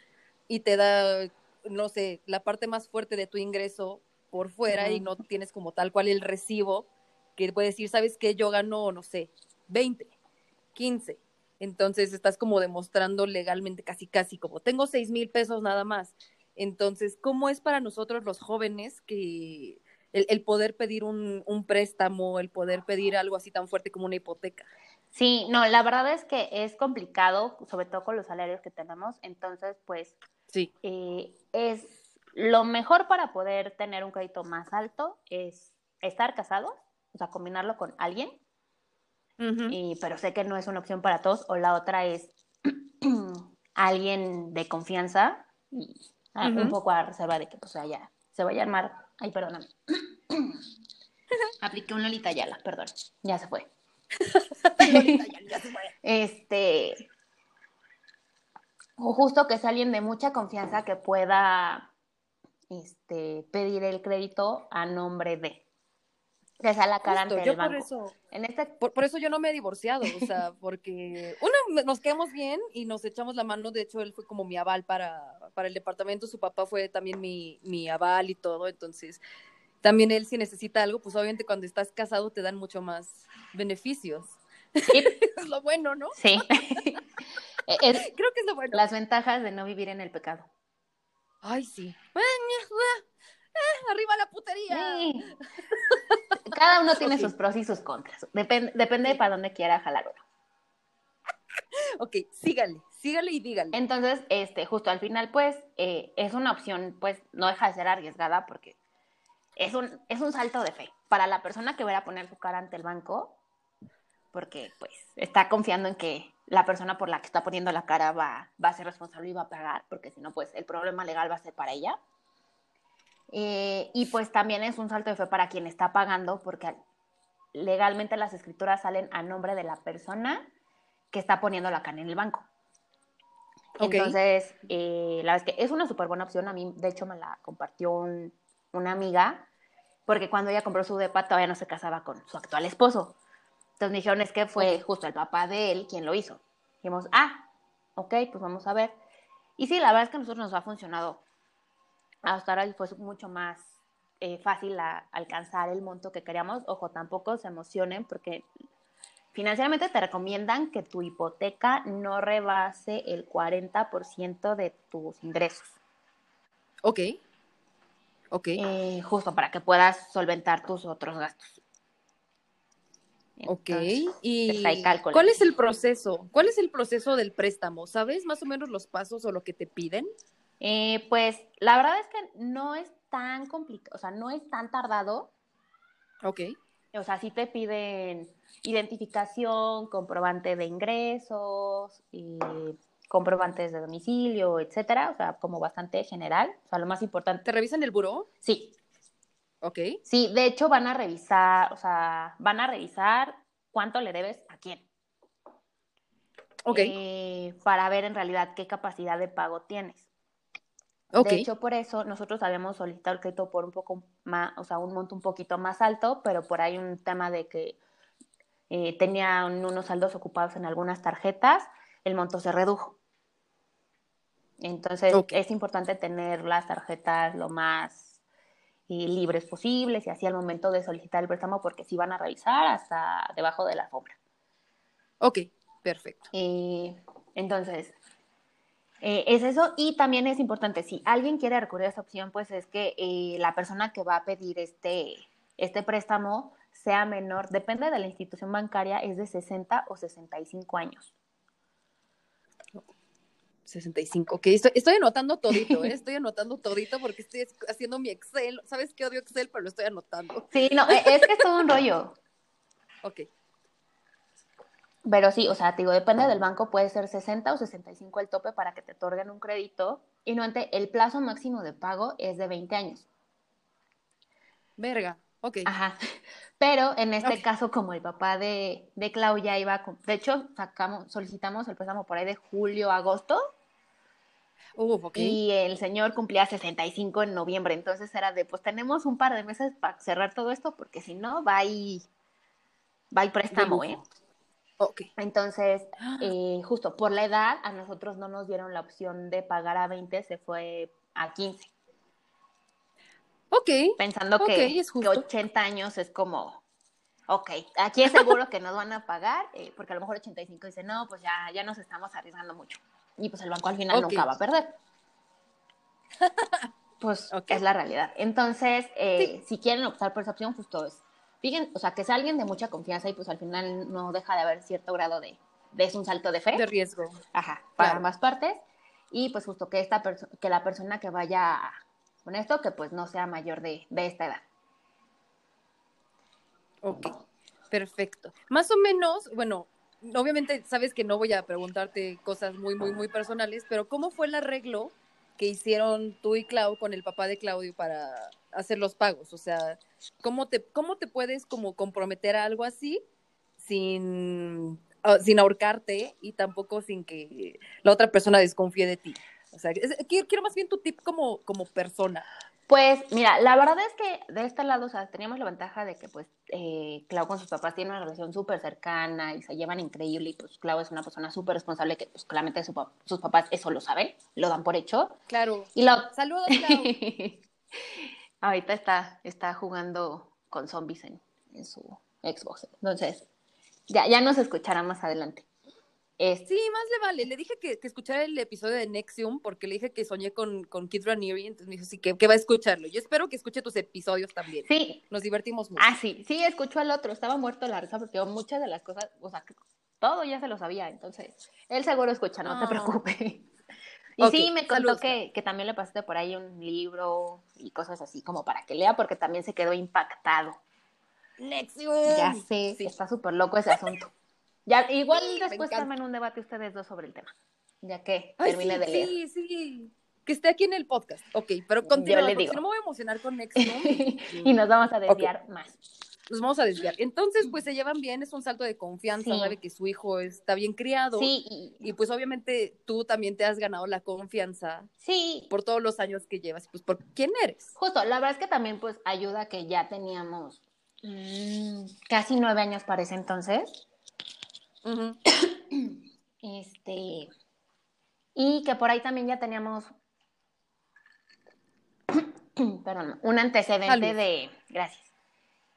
y te da, no sé, la parte más fuerte de tu ingreso por fuera y no tienes como tal cual el recibo que puede decir, ¿sabes qué? Yo gano, no sé, 20, 15, entonces estás como demostrando legalmente casi, casi como tengo seis mil pesos nada más. Entonces, ¿cómo es para nosotros los jóvenes que el, poder pedir un, un, préstamo, el poder pedir algo así tan fuerte como una hipoteca? Sí, no, la verdad es que es complicado, sobre todo con los salarios que tenemos. Entonces, pues, sí. Eh, es lo mejor para poder tener un crédito más alto es estar casado, o sea, combinarlo con alguien y, pero sé que no es una opción para todos. O la otra es alguien de confianza y ah, un poco a reserva de que pues ya se vaya a armar. Ay, perdóname. Apliqué un Lolita Yala, perdón. Ya se fue. ya se fue. Este. O justo que es alguien de mucha confianza que pueda este, pedir el crédito a nombre de cara ante el banco. Por eso, en este... por, eso yo no me he divorciado, o sea, porque una, nos quedamos bien y nos echamos la mano, de hecho él fue como mi aval para, para el departamento, su papá fue también mi, mi aval y todo, entonces también él si necesita algo, pues obviamente cuando estás casado te dan mucho más beneficios. es lo bueno, ¿no? Sí. Creo que es lo bueno. Las ventajas de no vivir en el pecado. Ay, sí. Eh, arriba la putería. Cada uno tiene sus pros y sus contras. depende para dónde quiera jalar uno. Ok, sígale, sígale y dígale. Entonces, este, justo al final, pues, eh, es una opción, pues, no deja de ser arriesgada porque es un, es un salto de fe. Para la persona que va a poner su cara ante el banco, porque, pues, está confiando en que la persona por la que está poniendo la cara va, va a ser responsable y va a pagar, porque si no, pues, el problema legal va a ser para ella. Eh, y pues también es un salto de fe para quien está pagando, porque legalmente las escrituras salen a nombre de la persona que está poniendo la cana en el banco. Entonces, eh, la verdad es que es una súper buena opción. A mí, de hecho, me la compartió una amiga, porque cuando ella compró su depa todavía no se casaba con su actual esposo. Entonces me dijeron, es que fue justo el papá de él quien lo hizo. Dijimos, ah, ok, pues vamos a ver. Y sí, la verdad es que a nosotros nos ha funcionado hasta ahora fue mucho más eh, fácil alcanzar el monto que queríamos. Ojo, tampoco se emocionen porque financieramente te recomiendan que tu hipoteca no rebase el 40% de tus ingresos. Ok. Ok. Eh, justo para que puedas solventar tus otros gastos. ok. ¿Y cuál es el proceso? ¿Cuál es el proceso del préstamo? ¿Sabes más o menos los pasos o lo que te piden? Eh, pues la verdad es que no es tan complicado, o sea, no es tan tardado. Ok. O sea, sí te piden identificación, comprobante de ingresos, y comprobantes de domicilio, etcétera, o sea, como bastante general, o sea, lo más importante. ¿Te revisan el buró? Sí. Ok. Sí, de hecho van a revisar, o sea, van a revisar cuánto le debes a quién. Ok. Eh, para ver en realidad qué capacidad de pago tienes. De hecho, por eso nosotros habíamos solicitado el crédito por un poco más, o sea, un monto un poquito más alto, pero por ahí un tema de que eh, tenían unos saldos ocupados en algunas tarjetas, el monto se redujo. Entonces, es importante tener las tarjetas lo más eh, libres posibles y así al momento de solicitar el préstamo, porque si van a revisar hasta debajo de la sombra. Ok, perfecto. Eh, entonces, eh, es eso y también es importante, si alguien quiere recurrir a esa opción, pues es que eh, la persona que va a pedir este, este préstamo sea menor, depende de la institución bancaria, es de 60 o 65 años. 65, ok, estoy, estoy anotando todito, ¿eh? estoy anotando todito porque estoy haciendo mi Excel, ¿sabes qué odio Excel? Pero lo estoy anotando. Sí, no, e, es que es todo un rollo. Ok. Pero sí, o sea, te digo, depende del banco, puede ser 60 o 65 el tope para que te otorguen un crédito. Y no, el plazo máximo de pago es de 20 años. Verga, ok. Ajá. Pero en este caso, como el papá de, de Clau ya iba, de hecho, sacamos, solicitamos el préstamo por ahí de julio, agosto. Uh, okay. Y el señor cumplía 65 en noviembre, entonces era de, pues tenemos un par de meses para cerrar todo esto, porque si no, va y, va y préstamo, ¿eh? Entonces, eh, justo por la edad, a nosotros no nos dieron la opción de pagar a 20, se fue a 15. Ok. Pensando que, es 80 años es como, ok, aquí es seguro que nos van a pagar, eh, porque a lo mejor 85 dice, no, pues ya, ya nos estamos arriesgando mucho. Y pues el banco al final nunca va a perder. Pues es la realidad. Entonces, eh, si quieren optar por esa opción, justo es fíjense, o sea, que sea alguien de mucha confianza y pues al final no deja de haber cierto grado de, de es un salto de fe. De riesgo. Ajá, para ambas partes. Y pues justo que esta que la persona que vaya con esto, que pues no sea mayor de, de esta edad. Ok, perfecto. Más o menos, bueno, obviamente sabes que no voy a preguntarte cosas muy, muy, muy personales, pero ¿cómo fue el arreglo que hicieron tú y Clau con el papá de Claudio para hacer los pagos? O sea, ¿cómo te, cómo te puedes como comprometer a algo así sin, ah, sin ahorcarte y tampoco sin que la otra persona desconfíe de ti? O sea, quiero, más bien tu tip como, como persona. Pues mira, la verdad es que de este lado, o sea, teníamos la ventaja de que pues eh, Clau con sus papás tiene una relación súper cercana y se llevan increíble y pues Clau es una persona súper responsable que pues claramente sus papás eso lo saben, lo dan por hecho. Claro. Y lo... Saludos, Clau. Ahorita está, está jugando con zombies en, en su Xbox. Entonces, ya, ya nos escuchará más adelante. Sí, más le vale. Le dije que, que, escuchara el episodio de Nexium porque le dije que soñé con, con Kid Ranieri, entonces me dijo, sí, que, va a escucharlo. Yo espero que escuche tus episodios también. Sí. Nos divertimos mucho. Ah, sí, sí, escuchó al otro. Estaba muerto la risa porque muchas de las cosas, o sea, todo ya se lo sabía, entonces él seguro escucha, no te ah. preocupes. Y sí, me contó que, que, también le pasaste por ahí un libro y cosas así como para que lea porque también se quedó impactado. Nexium. Ya sé, está súper loco ese asunto. Ya, igual después tomen un debate ustedes dos sobre el tema, ya que termine de leer. Sí, sí, que esté aquí en el podcast. Ok, pero continúa, no me voy a emocionar con Nexium. y nos vamos a desviar más. Nos vamos a desviar. Entonces, pues se llevan bien, es un salto de confianza, sabe que su hijo está bien criado. Sí. Y, pues obviamente tú también te has ganado la confianza. Sí. Por todos los años que llevas, pues por quién eres. Justo, la verdad es que también pues ayuda que ya teníamos mm, casi nueve años para ese entonces. Este, y que por ahí también ya teníamos, perdón, un antecedente de, gracias,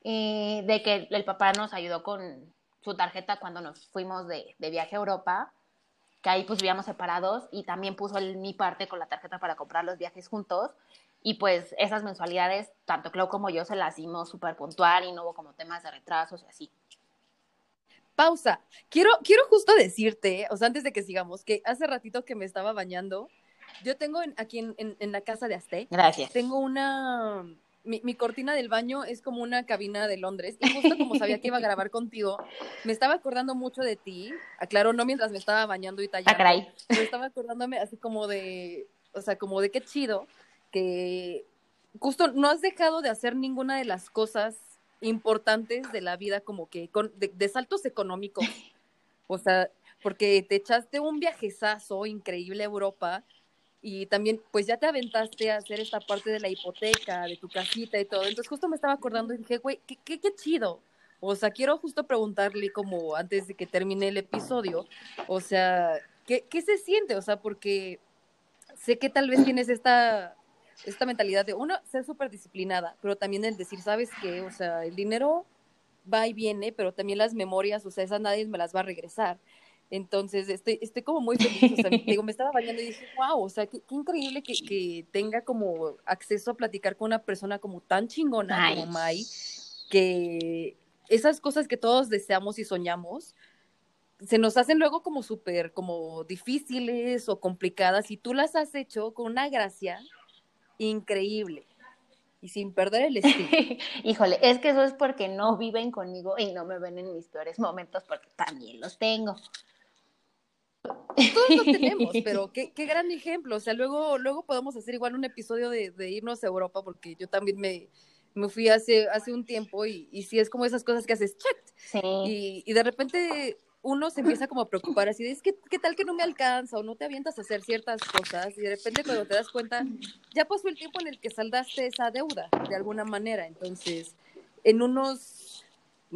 eh, de que el papá nos ayudó con su tarjeta cuando nos fuimos de, de, viaje a Europa, que ahí pues vivíamos separados y también puso el, mi parte con la tarjeta para comprar los viajes juntos. Y pues esas mensualidades, tanto Clau como yo se las dimos súper puntual y no hubo como temas de retrasos y así. Pausa. Quiero, quiero justo decirte, o sea, antes de que sigamos, que hace ratito que me estaba bañando, yo tengo aquí en, en, la casa de Azte. Gracias. Tengo una. Mi, mi, cortina del baño es como una cabina de Londres. Y justo como sabía que iba a grabar contigo, me estaba acordando mucho de ti. Aclaro, no mientras me estaba bañando y tallando. Ah, me estaba acordándome así como de. O sea, como de qué chido que justo no has dejado de hacer ninguna de las cosas importantes de la vida, como que con, de, de saltos económicos. O sea, porque te echaste un viajezazo increíble a Europa y también pues ya te aventaste a hacer esta parte de la hipoteca, de tu casita y todo. Entonces justo me estaba acordando y dije, güey, qué, qué, qué chido. O sea, quiero justo preguntarle como antes de que termine el episodio, o sea, ¿qué, qué se siente? O sea, porque sé que tal vez tienes esta, esta mentalidad de, uno, ser súper disciplinada, pero también el decir, ¿sabes qué? O sea, el dinero va y viene, pero también las memorias, o sea, esas nadie me las va a regresar. Entonces, estoy, estoy como muy feliz. O sea, digo, me estaba bañando y dije, wow, o sea, qué, increíble que, que, tenga como acceso a platicar con una persona como tan chingona como Mai, que esas cosas que todos deseamos y soñamos, se nos hacen luego como súper, como difíciles o complicadas y tú las has hecho con una gracia increíble y sin perder el estilo. Híjole, es que eso es porque no viven conmigo y no me ven en mis peores momentos porque también los tengo. Todos lo tenemos, pero qué, qué, gran ejemplo. O sea, luego, luego podemos hacer igual un episodio de, de irnos a Europa, porque yo también me, me fui hace, hace un tiempo y, y sí es como esas cosas que haces, check. Sí. Y, y de repente uno se empieza como a preocupar así de, es que, ¿qué tal que no me alcanza o no te avientas a hacer ciertas cosas? Y de repente cuando te das cuenta, ya pasó el tiempo en el que saldaste esa deuda de alguna manera. Entonces, en unos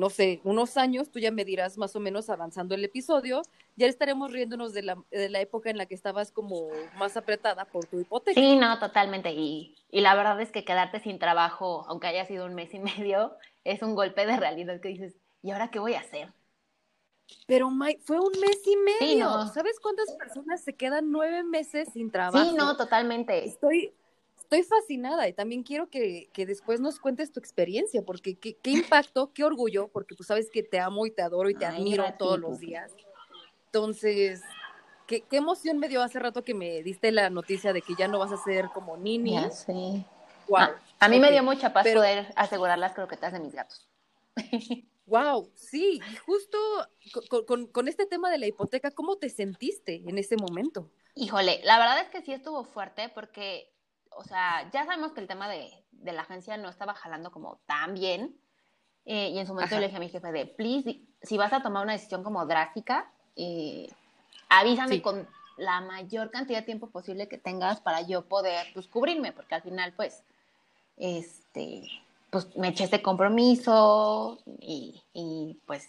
no sé, unos años, tú ya me dirás más o menos avanzando el episodio, ya estaremos riéndonos de la, de la época en la que estabas como más apretada por tu hipoteca. Sí, no, totalmente. Y, y la verdad es que quedarte sin trabajo, aunque haya sido un mes y medio, es un golpe de realidad que dices, ¿y ahora qué voy a hacer? Pero Mike, fue un mes y medio. ¿Sabes cuántas personas se quedan nueve meses sin trabajo? Sí, no, totalmente. Estoy, estoy fascinada y también quiero que, que, después nos cuentes tu experiencia, porque qué, qué, impacto, qué orgullo, porque tú sabes que te amo y te adoro y te Ay, admiro todos los días. Entonces, ¿qué, ¿qué, emoción me dio hace rato que me diste la noticia de que ya no vas a ser como Nini. Ya sé. Wow. A, a mí okay. me dio mucha paz Pero, poder asegurar las croquetas de mis gatos. Wow, sí, y justo con, con, con, este tema de la hipoteca, ¿cómo te sentiste en ese momento? Híjole, la verdad es que sí estuvo fuerte porque o sea, ya sabemos que el tema de, de la agencia no estaba jalando como tan bien. Eh, y en su momento Ajá. le dije a mi jefe de, please, si vas a tomar una decisión como drástica, eh, avísame sí. con la mayor cantidad de tiempo posible que tengas para yo poder, pues, cubrirme, porque al final, pues, este, pues, me eché este compromiso y, y pues,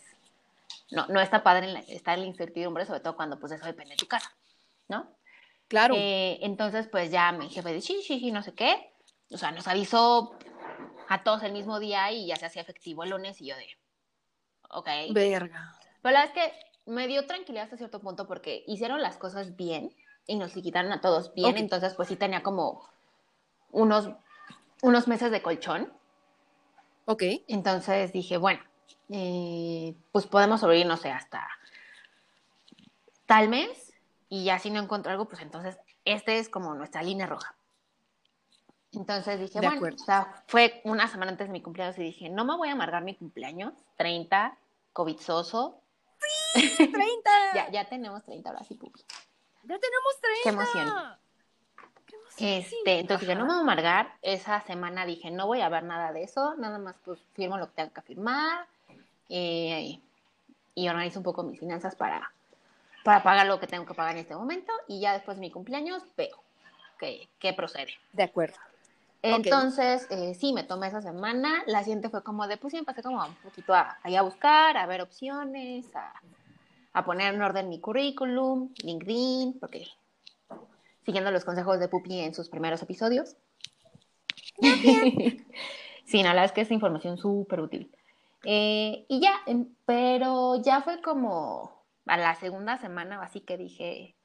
no, no está padre en la, estar en la incertidumbre, sobre todo cuando, pues, eso depende de tu casa, ¿no? Claro. Eh, entonces, pues ya mi jefe dice, sí, sí, sí, no sé qué. O sea, nos avisó a todos el mismo día y ya se hacía efectivo el lunes y yo de, ok. Verga. Pero la verdad es que me dio tranquilidad hasta cierto punto porque hicieron las cosas bien y nos quitaron a todos bien. Okay. Entonces, pues sí tenía como unos, unos meses de colchón. Ok. Entonces dije, bueno, eh, pues podemos sobrevivir, no sé, hasta tal mes y ya si no encuentro algo, pues entonces este es como nuestra línea roja. Entonces dije, de bueno, acuerdo. o sea, fue una semana antes de mi cumpleaños y dije, no me voy a amargar mi cumpleaños, 30, covidzoso. ¡Sí! 30. ya, ya tenemos 30 ahora sí, pupi. Ya tenemos 30. Qué emoción. Qué emoción. Este, entonces dije, no me voy a amargar. Esa semana dije, no voy a ver nada de eso, nada más pues firmo lo que tengo que firmar eh, y organizo un poco mis finanzas para para pagar lo que tengo que pagar en este momento y ya después de mi cumpleaños veo qué, qué procede. De acuerdo. Entonces, okay. eh, sí, me tomé esa semana. La siguiente fue como de, pues sí, empecé como un poquito a, a, a buscar, a ver opciones, a, a, poner en orden mi currículum, LinkedIn, porque siguiendo los consejos de Pupi en sus primeros episodios. sí, no, la verdad es que es información súper útil. Eh, y ya, em, pero ya fue como a la segunda semana así que dije,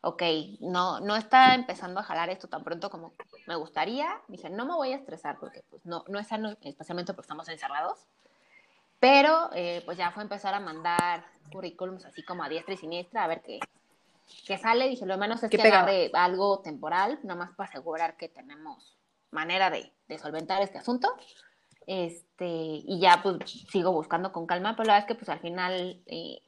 ok, no, no está empezando a jalar esto tan pronto como me gustaría. Dije, no me voy a estresar porque pues no, no es sano, especialmente porque estamos encerrados. Pero eh, pues ya fue empezar a mandar currículums así como a diestra y siniestra a ver qué, qué sale. Dije, lo menos es que agarre algo temporal, nada más para asegurar que tenemos manera de, de, solventar este asunto. Este, y ya pues sigo buscando con calma, pero la verdad es que pues al final eh,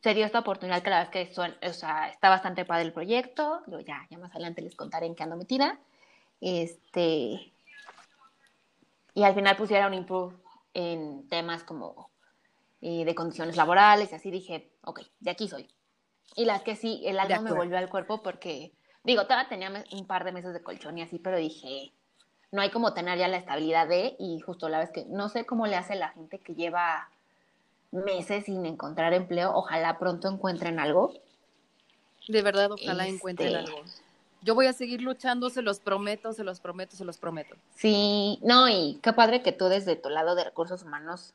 se dio esta oportunidad que la verdad es que o sea, está bastante padre el proyecto. Yo ya, ya más adelante les contaré en qué ando metida. Este, y al final pusiera un improve en temas como eh, de condiciones laborales y así dije, ok, de aquí soy. Y las que sí, el alma me volvió al cuerpo porque, digo, todavía tenía un par de meses de colchón y así, pero dije, no hay como tener ya la estabilidad de, y justo la vez que no sé cómo le hace la gente que lleva meses sin encontrar empleo, ojalá pronto encuentren algo. De verdad, ojalá encuentren este, algo. Yo voy a seguir luchando, se los prometo, se los prometo, se los prometo. Sí, no, y qué padre que tú desde tu lado de recursos humanos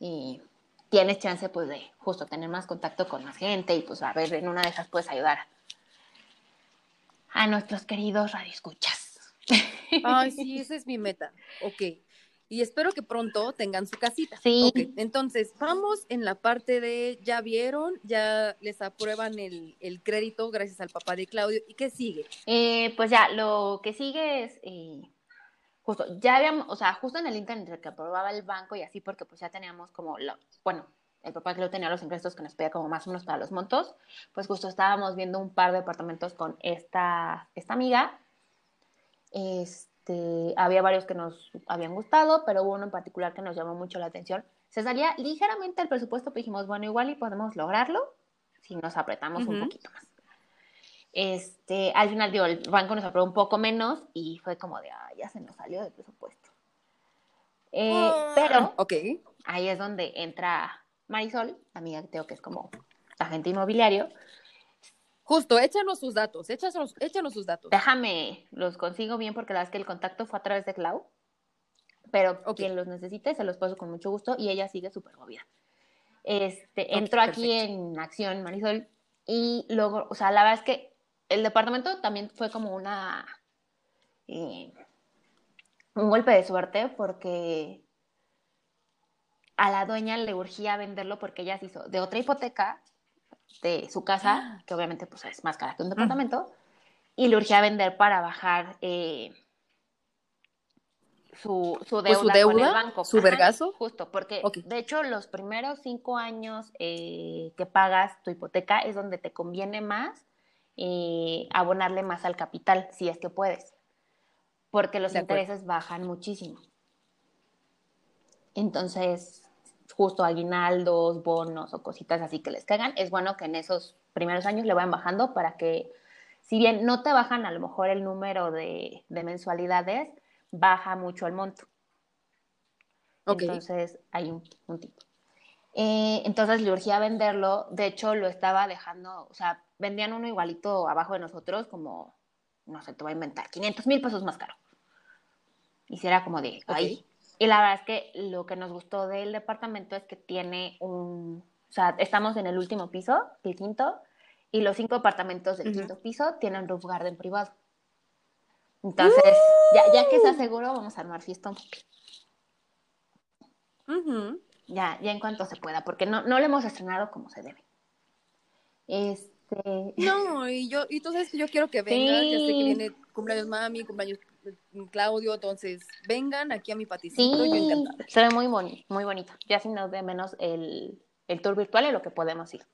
y tienes chance pues de justo tener más contacto con la gente y pues a ver, en una de esas puedes ayudar a nuestros queridos radioescuchas. Ay, sí, esa es mi meta. Ok y espero que pronto tengan su casita. Sí. entonces, vamos en la parte de, ya vieron, ya les aprueban el, crédito gracias al papá de Claudio. ¿Y qué sigue? Eh, pues ya, lo que sigue es, eh, justo, ya habíamos, o sea, justo en el internet que aprobaba el banco y así, porque pues ya teníamos como, lo, bueno, el papá que lo tenía los ingresos que nos pedía como más o menos para los montos, pues justo estábamos viendo un par de departamentos con esta, esta amiga. Este, este, había varios que nos habían gustado, pero hubo uno en particular que nos llamó mucho la atención. Se salía ligeramente el presupuesto, pero dijimos, bueno, igual y podemos lograrlo si nos apretamos un poquito más. Este, al final, digo, el banco nos aprobó un poco menos y fue como de, ah, ya se nos salió del presupuesto. Eh, ah, pero okay. ahí es donde entra Marisol, amiga que tengo que es como agente inmobiliario, Justo, échanos sus datos, échanos, échanos sus datos. Déjame, los consigo bien porque la verdad es que el contacto fue a través de Clau, pero quien los necesite se los paso con mucho gusto y ella sigue súper movida. Este, entró aquí en acción Marisol y luego, o sea, la verdad es que el departamento también fue como una, eh, un golpe de suerte porque a la dueña le urgía venderlo porque ella se hizo de otra hipoteca de su casa, que obviamente pues, es más cara que un departamento, y le urgía vender para bajar eh, su, su, pues, deuda con el banco. ¿Su vergazo? Justo, porque de hecho los primeros cinco años eh, que pagas tu hipoteca es donde te conviene más eh, abonarle más al capital, si es que puedes, porque los intereses bajan muchísimo. Entonces, justo aguinaldos, bonos o cositas así que les caigan, es bueno que en esos primeros años le vayan bajando para que, si bien no te bajan a lo mejor el número de, mensualidades, baja mucho el monto. Entonces hay un, un tipo. Eh, entonces le urgía venderlo, de hecho lo estaba dejando, o sea, vendían uno igualito abajo de nosotros como, no sé, te voy a inventar, 500 mil pesos más caro. Y si era como de, ahí, y la verdad es que lo que nos gustó del departamento es que tiene un, o sea, estamos en el último piso, el quinto, y los cinco apartamentos del quinto piso tienen roof garden privado. Entonces, ya, ya, que está seguro, vamos a armar fiesta Ya, ya en cuanto se pueda, porque no, no lo hemos estrenado como se debe. Este... No, y yo, y tú sabes que yo quiero que venga, ya sé que viene cumpleaños mami, cumpleaños Claudio, entonces vengan aquí a mi paticito. Se ve muy, bonito, muy bonito, ya si nos ve menos el, el tour virtual y lo que podemos ir.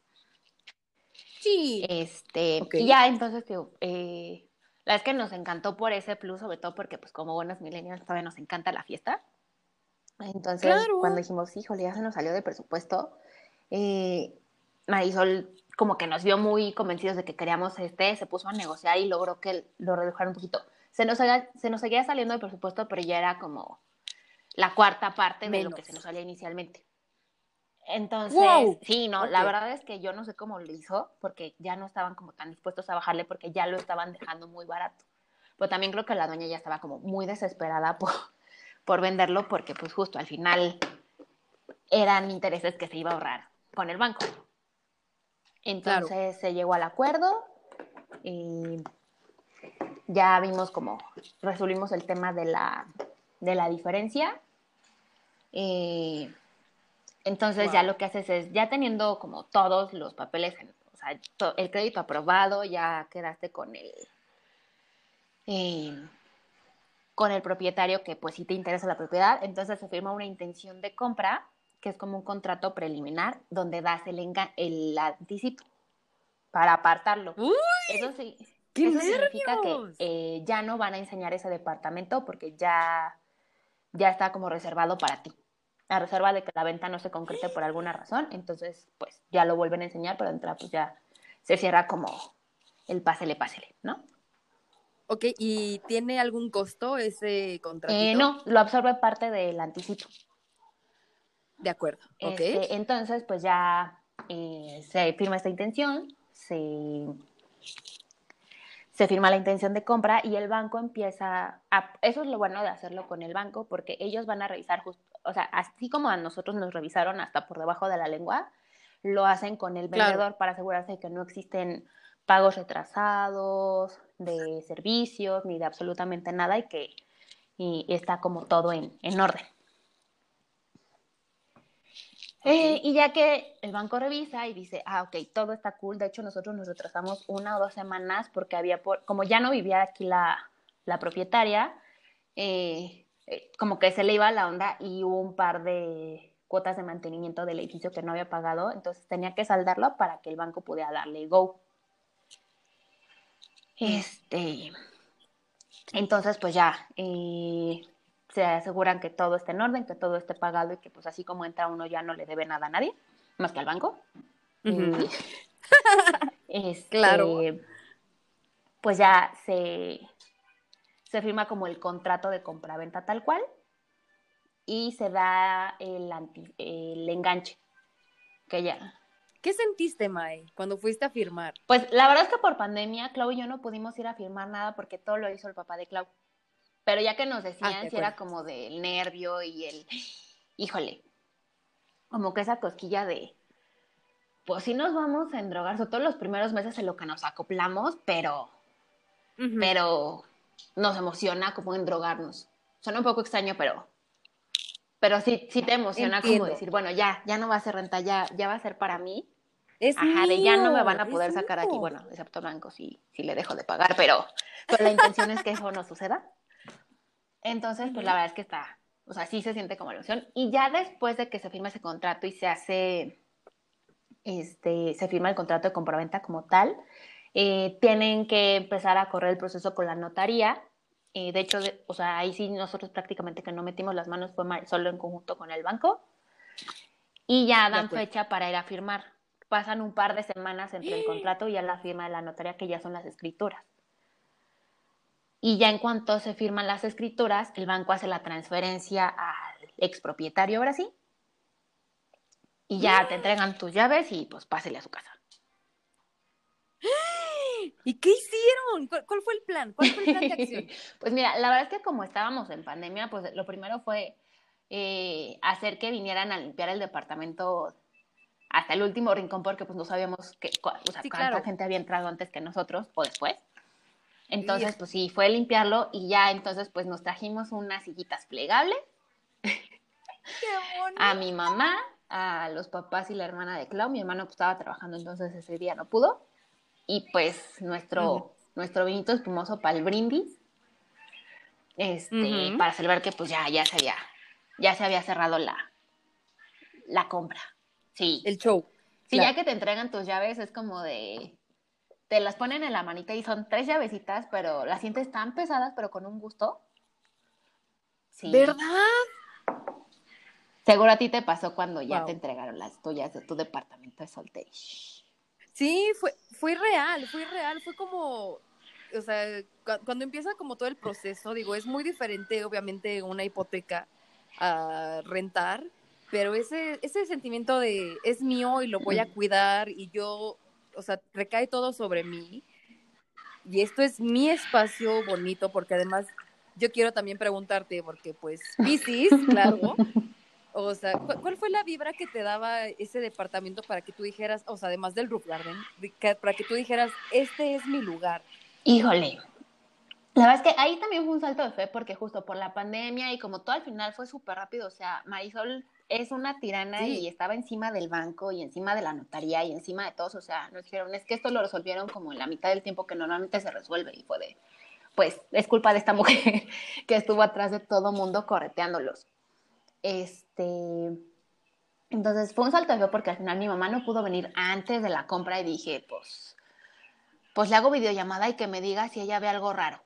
Sí. Este, y ya entonces, eh, la verdad es que nos encantó por ese plus, sobre todo porque pues como buenos millennials todavía nos encanta la fiesta. Entonces, cuando dijimos, híjole, ya se nos salió de presupuesto, eh, Marisol como que nos vio muy convencidos de que queríamos este, se puso a negociar y logró que lo redujeran un poquito se nos, se nos seguía saliendo el presupuesto, pero ya era como la cuarta parte de lo que se nos salía inicialmente. Entonces, sí, no, la verdad es que yo no sé cómo lo hizo, porque ya no estaban como tan dispuestos a bajarle, porque ya lo estaban dejando muy barato. Pero también creo que la dueña ya estaba como muy desesperada por, por venderlo porque pues justo al final eran intereses que se iba a ahorrar con el banco. Entonces se llegó al acuerdo y ya vimos cómo resolvimos el tema de la, de la diferencia. Eh, entonces ya lo que haces es, ya teniendo como todos los papeles, o sea, el crédito aprobado, ya quedaste con el, eh, con el propietario que pues sí te interesa la propiedad, entonces se firma una intención de compra, que es como un contrato preliminar, donde das el, el anticipo para apartarlo. eso sí, eso significa que eh, ya no van a enseñar ese departamento porque ya, ya está como reservado para ti. A reserva de que la venta no se concrete por alguna razón, entonces pues ya lo vuelven a enseñar, pero entrar pues ya se cierra como el pásele, pásele, ¿no? Ok, ¿y tiene algún costo ese contrato? Eh, no, lo absorbe parte del anticipo. De acuerdo, ok. Este, entonces, pues ya eh, se firma esta intención, se, se firma la intención de compra y el banco empieza a... Eso es lo bueno de hacerlo con el banco, porque ellos van a revisar, justo, o sea, así como a nosotros nos revisaron hasta por debajo de la lengua, lo hacen con el vendedor para asegurarse de que no existen pagos retrasados, de servicios, ni de absolutamente nada y que y está como todo en, en orden. Eh, y ya que el banco revisa y dice, ah, ok, todo está cool, de hecho nosotros nos retrasamos una o dos semanas porque había, por, como ya no vivía aquí la, la propietaria, eh, eh, como que se le iba la onda y hubo un par de cuotas de mantenimiento del edificio que no había pagado, entonces tenía que saldarlo para que el banco pudiera darle go. Este, entonces, pues ya se aseguran que todo esté en orden, que todo esté pagado y que pues así como entra uno ya no le debe nada a nadie, más que al banco. este, claro. Pues ya se, se firma como el contrato de compraventa tal cual y se da el, el enganche, que ya ¿Qué sentiste, Mae, cuando fuiste a firmar? Pues la verdad es que por pandemia, Clau y yo no pudimos ir a firmar nada porque todo lo hizo el papá de Clau. Pero ya que nos decían ah, si era como del nervio y el, híjole, como que esa cosquilla de, pues sí nos vamos a endrogar, sobre todo los primeros meses en lo que nos acoplamos, pero, pero nos emociona como endrogarnos. Suena un poco extraño, pero, pero sí, sí te emociona como decir, bueno, ya, ya no va a ser renta, ya, ya va a ser para mí. Ajá, de ya no me van a poder sacar aquí, bueno, excepto banco si, si le dejo de pagar, pero, la intención es que eso no suceda. Entonces, pues la verdad es que está, o sea, sí se siente como emoción. Y ya después de que se firma ese contrato y se hace, este, se firma el contrato de compraventa como tal, eh, tienen que empezar a correr el proceso con la notaría. Eh, de hecho, o sea, ahí sí nosotros prácticamente que no metimos las manos, fue solo en conjunto con el banco. Y ya dan fecha para ir a firmar pasan un par de semanas entre el contrato y la firma de la notaría, que ya son las escrituras. Y ya en cuanto se firman las escrituras, el banco hace la transferencia al expropietario, ahora sí. Y ya te entregan tus llaves y pues pásele a su casa. ¿Y qué hicieron? ¿Cuál, fue el plan? ¿Cuál fue el plan de acción? pues mira, la verdad es que como estábamos en pandemia, pues lo primero fue eh, hacer que vinieran a limpiar el departamento hasta el último rincón porque pues no sabíamos que, o sea, cuánta gente había entrado antes que nosotros o después. Entonces, pues sí, fue limpiarlo y ya entonces pues nos trajimos unas sillitas plegables. a mi mamá, a los papás y la hermana de Clau. Mi hermano pues, estaba trabajando, entonces ese día no pudo. Y pues nuestro, nuestro vinito espumoso para el brindis. Este, para celebrar que pues ya, ya se había, ya se había cerrado la, la compra. Sí. El show. Sí, ya que te entregan tus llaves es como de... Te las ponen en la manita y son tres llavecitas, pero las sientes tan pesadas, pero con un gusto. Sí. ¿Verdad? Seguro a ti te pasó cuando ya te entregaron las tuyas de tu departamento de soltero. Sí, fue, fue real, fue real, fue como, o sea, cuando empieza como todo el proceso, digo, es muy diferente, obviamente, una hipoteca a rentar, pero ese, ese sentimiento de es mío y lo voy a cuidar y yo, o sea, recae todo sobre mí. Y esto es mi espacio bonito porque además yo quiero también preguntarte, porque pues Piscis, claro, o sea, ¿cuál fue la vibra que te daba ese departamento para que tú dijeras, o sea, además del roof garden, para que tú dijeras, este es mi lugar? Híjole, la verdad es que ahí también fue un salto de fe porque justo por la pandemia y como todo al final fue súper rápido, o sea, Marisol es una tirana y estaba encima del banco y encima de la notaría y encima de todos, o sea, nos dijeron, es que esto lo resolvieron como en la mitad del tiempo que normalmente se resuelve y fue de, pues es culpa de esta mujer que estuvo atrás de todo mundo correteándolos. Este, entonces fue un salto de porque al final mi mamá no pudo venir antes de la compra y dije, pues, pues le hago videollamada y que me diga si ella ve algo raro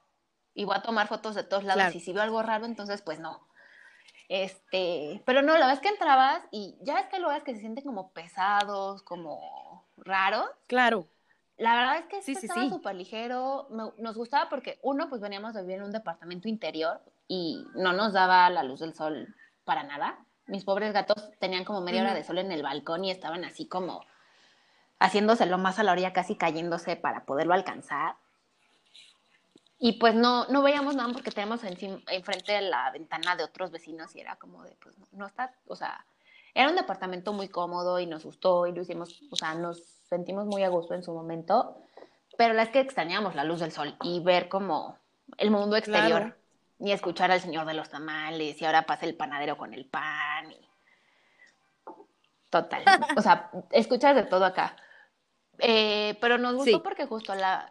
y voy a tomar fotos de todos lados y si veo algo raro, entonces pues no. Este, pero no, la vez que entrabas y ya ves que lugares que se sienten como pesados, como raros. Claro. La verdad es que sí, estaba súper ligero. nos gustaba porque, uno, pues veníamos a vivir en un departamento interior y no nos daba la luz del sol para nada. Mis pobres gatos tenían como media hora de sol en el balcón y estaban así como haciéndose lo más a la orilla, casi cayéndose para poderlo alcanzar. Y pues no, no veíamos nada porque teníamos enfrente de la ventana de otros vecinos y era como de, pues no, está, o sea, era un departamento muy cómodo y nos gustó y lo hicimos, o sea, nos sentimos muy a gusto en su momento, pero la es que extrañamos la luz del sol y ver como el mundo exterior y escuchar al señor de los tamales y ahora pasa el panadero con el pan y... Total, o sea, escuchas de todo acá. Eh, pero nos gustó porque justo la,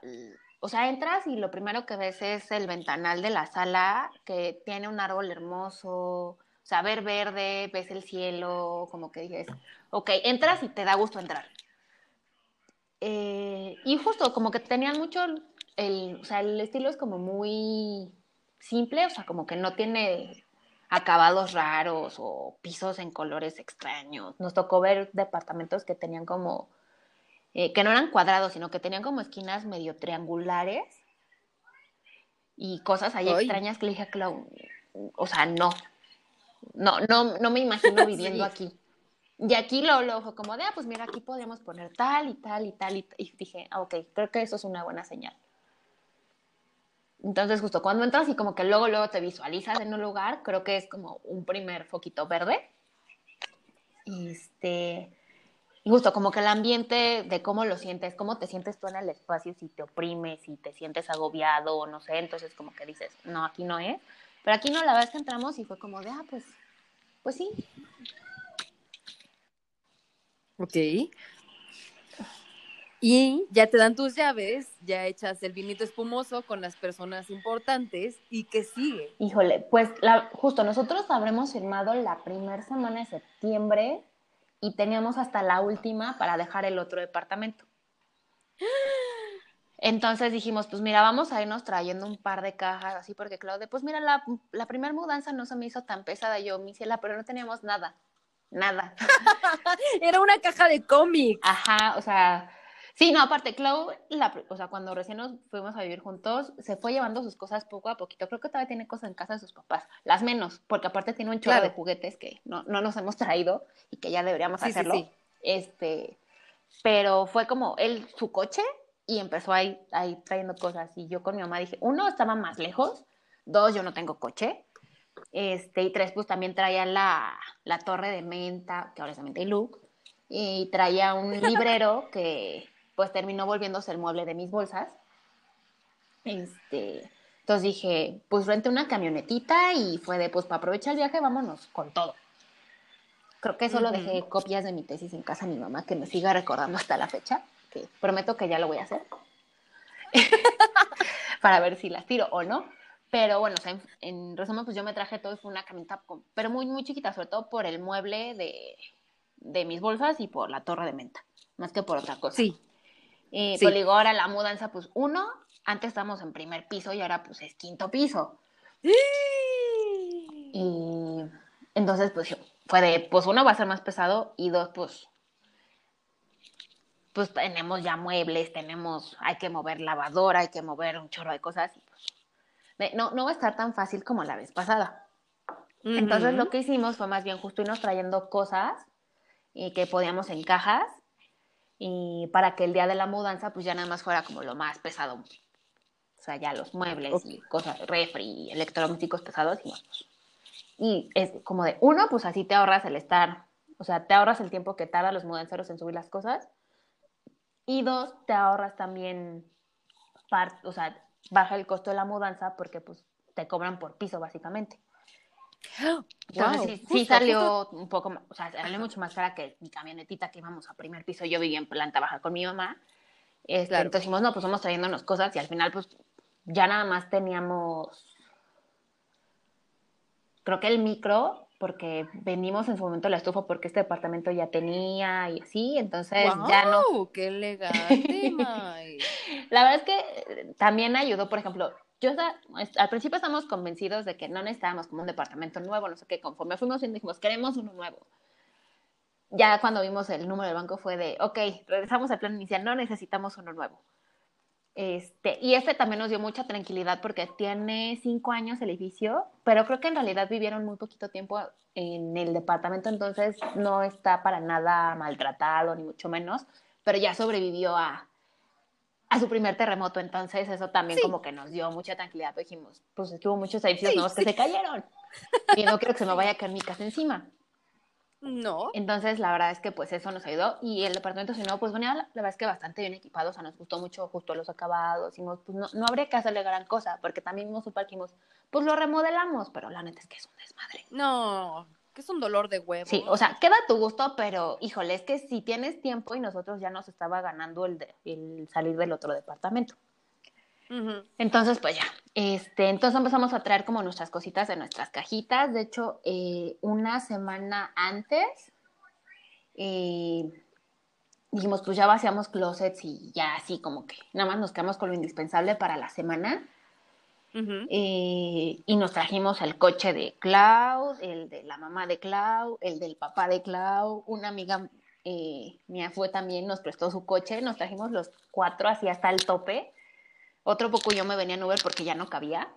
o sea, entras y lo primero que ves es el ventanal de la sala que tiene un árbol hermoso, o sea, ver verde, ves el cielo, como que dices, ok, entras y te da gusto entrar. Eh, y justo como que tenían mucho, el, o sea, el estilo es como muy simple, o sea, como que no tiene acabados raros o pisos en colores extraños. Nos tocó ver departamentos que tenían como eh, que no eran cuadrados, sino que tenían como esquinas medio triangulares y cosas ahí extrañas que le dije a o sea, no, no, no, no me imagino viviendo aquí. Y aquí lo, lo como de, ah, pues mira, aquí podríamos poner tal y tal y tal. Y, y dije, ah, ok, creo que eso es una buena señal. Entonces, justo cuando entras y como que luego, luego te visualizas en un lugar, creo que es como un primer foquito verde. Este, y justo como que el ambiente de cómo lo sientes, cómo te sientes tú en el espacio, si te oprimes, si te sientes agobiado o no sé, entonces como que dices, no, aquí no es. Pero aquí no, la verdad es que entramos y fue como de, ah, pues, pues sí. Ok. Y ya te dan tus llaves, ya echas el vinito espumoso con las personas importantes y qué sigue. Híjole, pues la, justo nosotros habremos firmado la primera semana de septiembre y teníamos hasta la última para dejar el otro departamento. Entonces dijimos, pues mira, vamos a irnos trayendo un par de cajas así, porque Claudia, pues mira, la, la primera mudanza no se me hizo tan pesada yo, mi ciela, pero no teníamos nada, nada. Era una caja de cómics. Ajá, o sea, Sí, no, aparte, Clau, o sea, cuando recién nos fuimos a vivir juntos, se fue llevando sus cosas poco a poquito. Creo que todavía tiene cosas en casa de sus papás, las menos, porque aparte tiene un chorro de juguetes que no, no, nos hemos traído y que ya deberíamos hacerlo. Sí, Este, pero fue como él, su coche, y empezó ahí, ahí trayendo cosas. Y yo con mi mamá dije, uno, estaba más lejos, dos, yo no tengo coche, este, y tres, pues también traía la, la torre de menta, que ahora es de menta y look, y traía un librero que pues terminó volviéndose el mueble de mis bolsas. Este, entonces dije, pues rente una camionetita y fue de, pues para aprovechar el viaje, vámonos con todo. Creo que solo dejé copias de mi tesis en casa de mi mamá, que me siga recordando hasta la fecha, que prometo que ya lo voy a hacer, para ver si las tiro o no. Pero bueno, en, resumen, pues yo me traje todo y fue una camioneta, pero muy, muy chiquita, sobre todo por el mueble de, de mis bolsas y por la torre de menta, más que por otra cosa. Sí. Y pues digo, ahora la mudanza, pues uno, antes estábamos en primer piso y ahora pues es quinto piso. Y entonces pues fue de, pues uno va a ser más pesado y dos, pues pues tenemos ya muebles, tenemos, hay que mover lavadora, hay que mover un chorro de cosas y pues no, no va a estar tan fácil como la vez pasada. Entonces lo que hicimos fue más bien justo irnos trayendo cosas y que podíamos en cajas y para que el día de la mudanza pues ya nada más fuera como lo más pesado O sea, ya los muebles y cosas, refri, electrodomésticos pesados y pues, Y es como de, uno, pues así te ahorras el estar, o sea, te ahorras el tiempo que tarda los mudanceros en subir las cosas. Y dos, te ahorras también, o sea, baja el costo de la mudanza porque pues te cobran por piso básicamente. Entonces sí, salió un poco, o sea, salió mucho más cara que mi camionetita que íbamos a primer piso. Yo vivía en planta baja con mi mamá. Este, Entonces dijimos, no, pues vamos trayéndonos cosas y al final pues ya nada más teníamos, creo que el micro, porque vendimos en su momento la estufa porque este departamento ya tenía y así, entonces ya no. ¡Qué elegante, La verdad es que también ayudó, por ejemplo, yo al principio estamos convencidos de que no necesitábamos como un departamento nuevo, no sé qué, conforme fuimos y dijimos, queremos uno nuevo. Ya cuando vimos el número del banco fue de, ok, regresamos al plan inicial, no necesitamos uno nuevo. Este, y este también nos dio mucha tranquilidad porque tiene cinco años el edificio, pero creo que en realidad vivieron muy poquito tiempo en el departamento, entonces no está para nada maltratado, ni mucho menos, pero ya sobrevivió a, a su primer terremoto, entonces eso también como que nos dio mucha tranquilidad, pues dijimos, pues es que hubo muchos edificios nuevos que se cayeron y no quiero que se me vaya a caer mi casa encima. No. Entonces, la verdad es que pues eso nos ayudó y el departamento si no, pues venía la, verdad es que bastante bien equipado, o sea, nos gustó mucho justo los acabados, dijimos, pues no, no habría que hacerle gran cosa, porque también vimos un pues lo remodelamos, pero la neta es que es un desmadre. No, que es un dolor de huevo. Sí, o sea, queda a tu gusto, pero híjole, es que si tienes tiempo y nosotros ya nos estaba ganando el, de, el salir del otro departamento. Entonces, pues ya, este, entonces empezamos a traer como nuestras cositas de nuestras cajitas. De hecho, eh, una semana antes eh, dijimos, pues ya vaciamos closets y ya así como que nada más nos quedamos con lo indispensable para la semana. Eh, y nos trajimos el coche de Clau, el de la mamá de Clau, el del papá de Clau, una amiga eh, mía fue también, nos prestó su coche, nos trajimos los cuatro así hasta el tope. Otro poco yo me venía en Uber porque ya no cabía.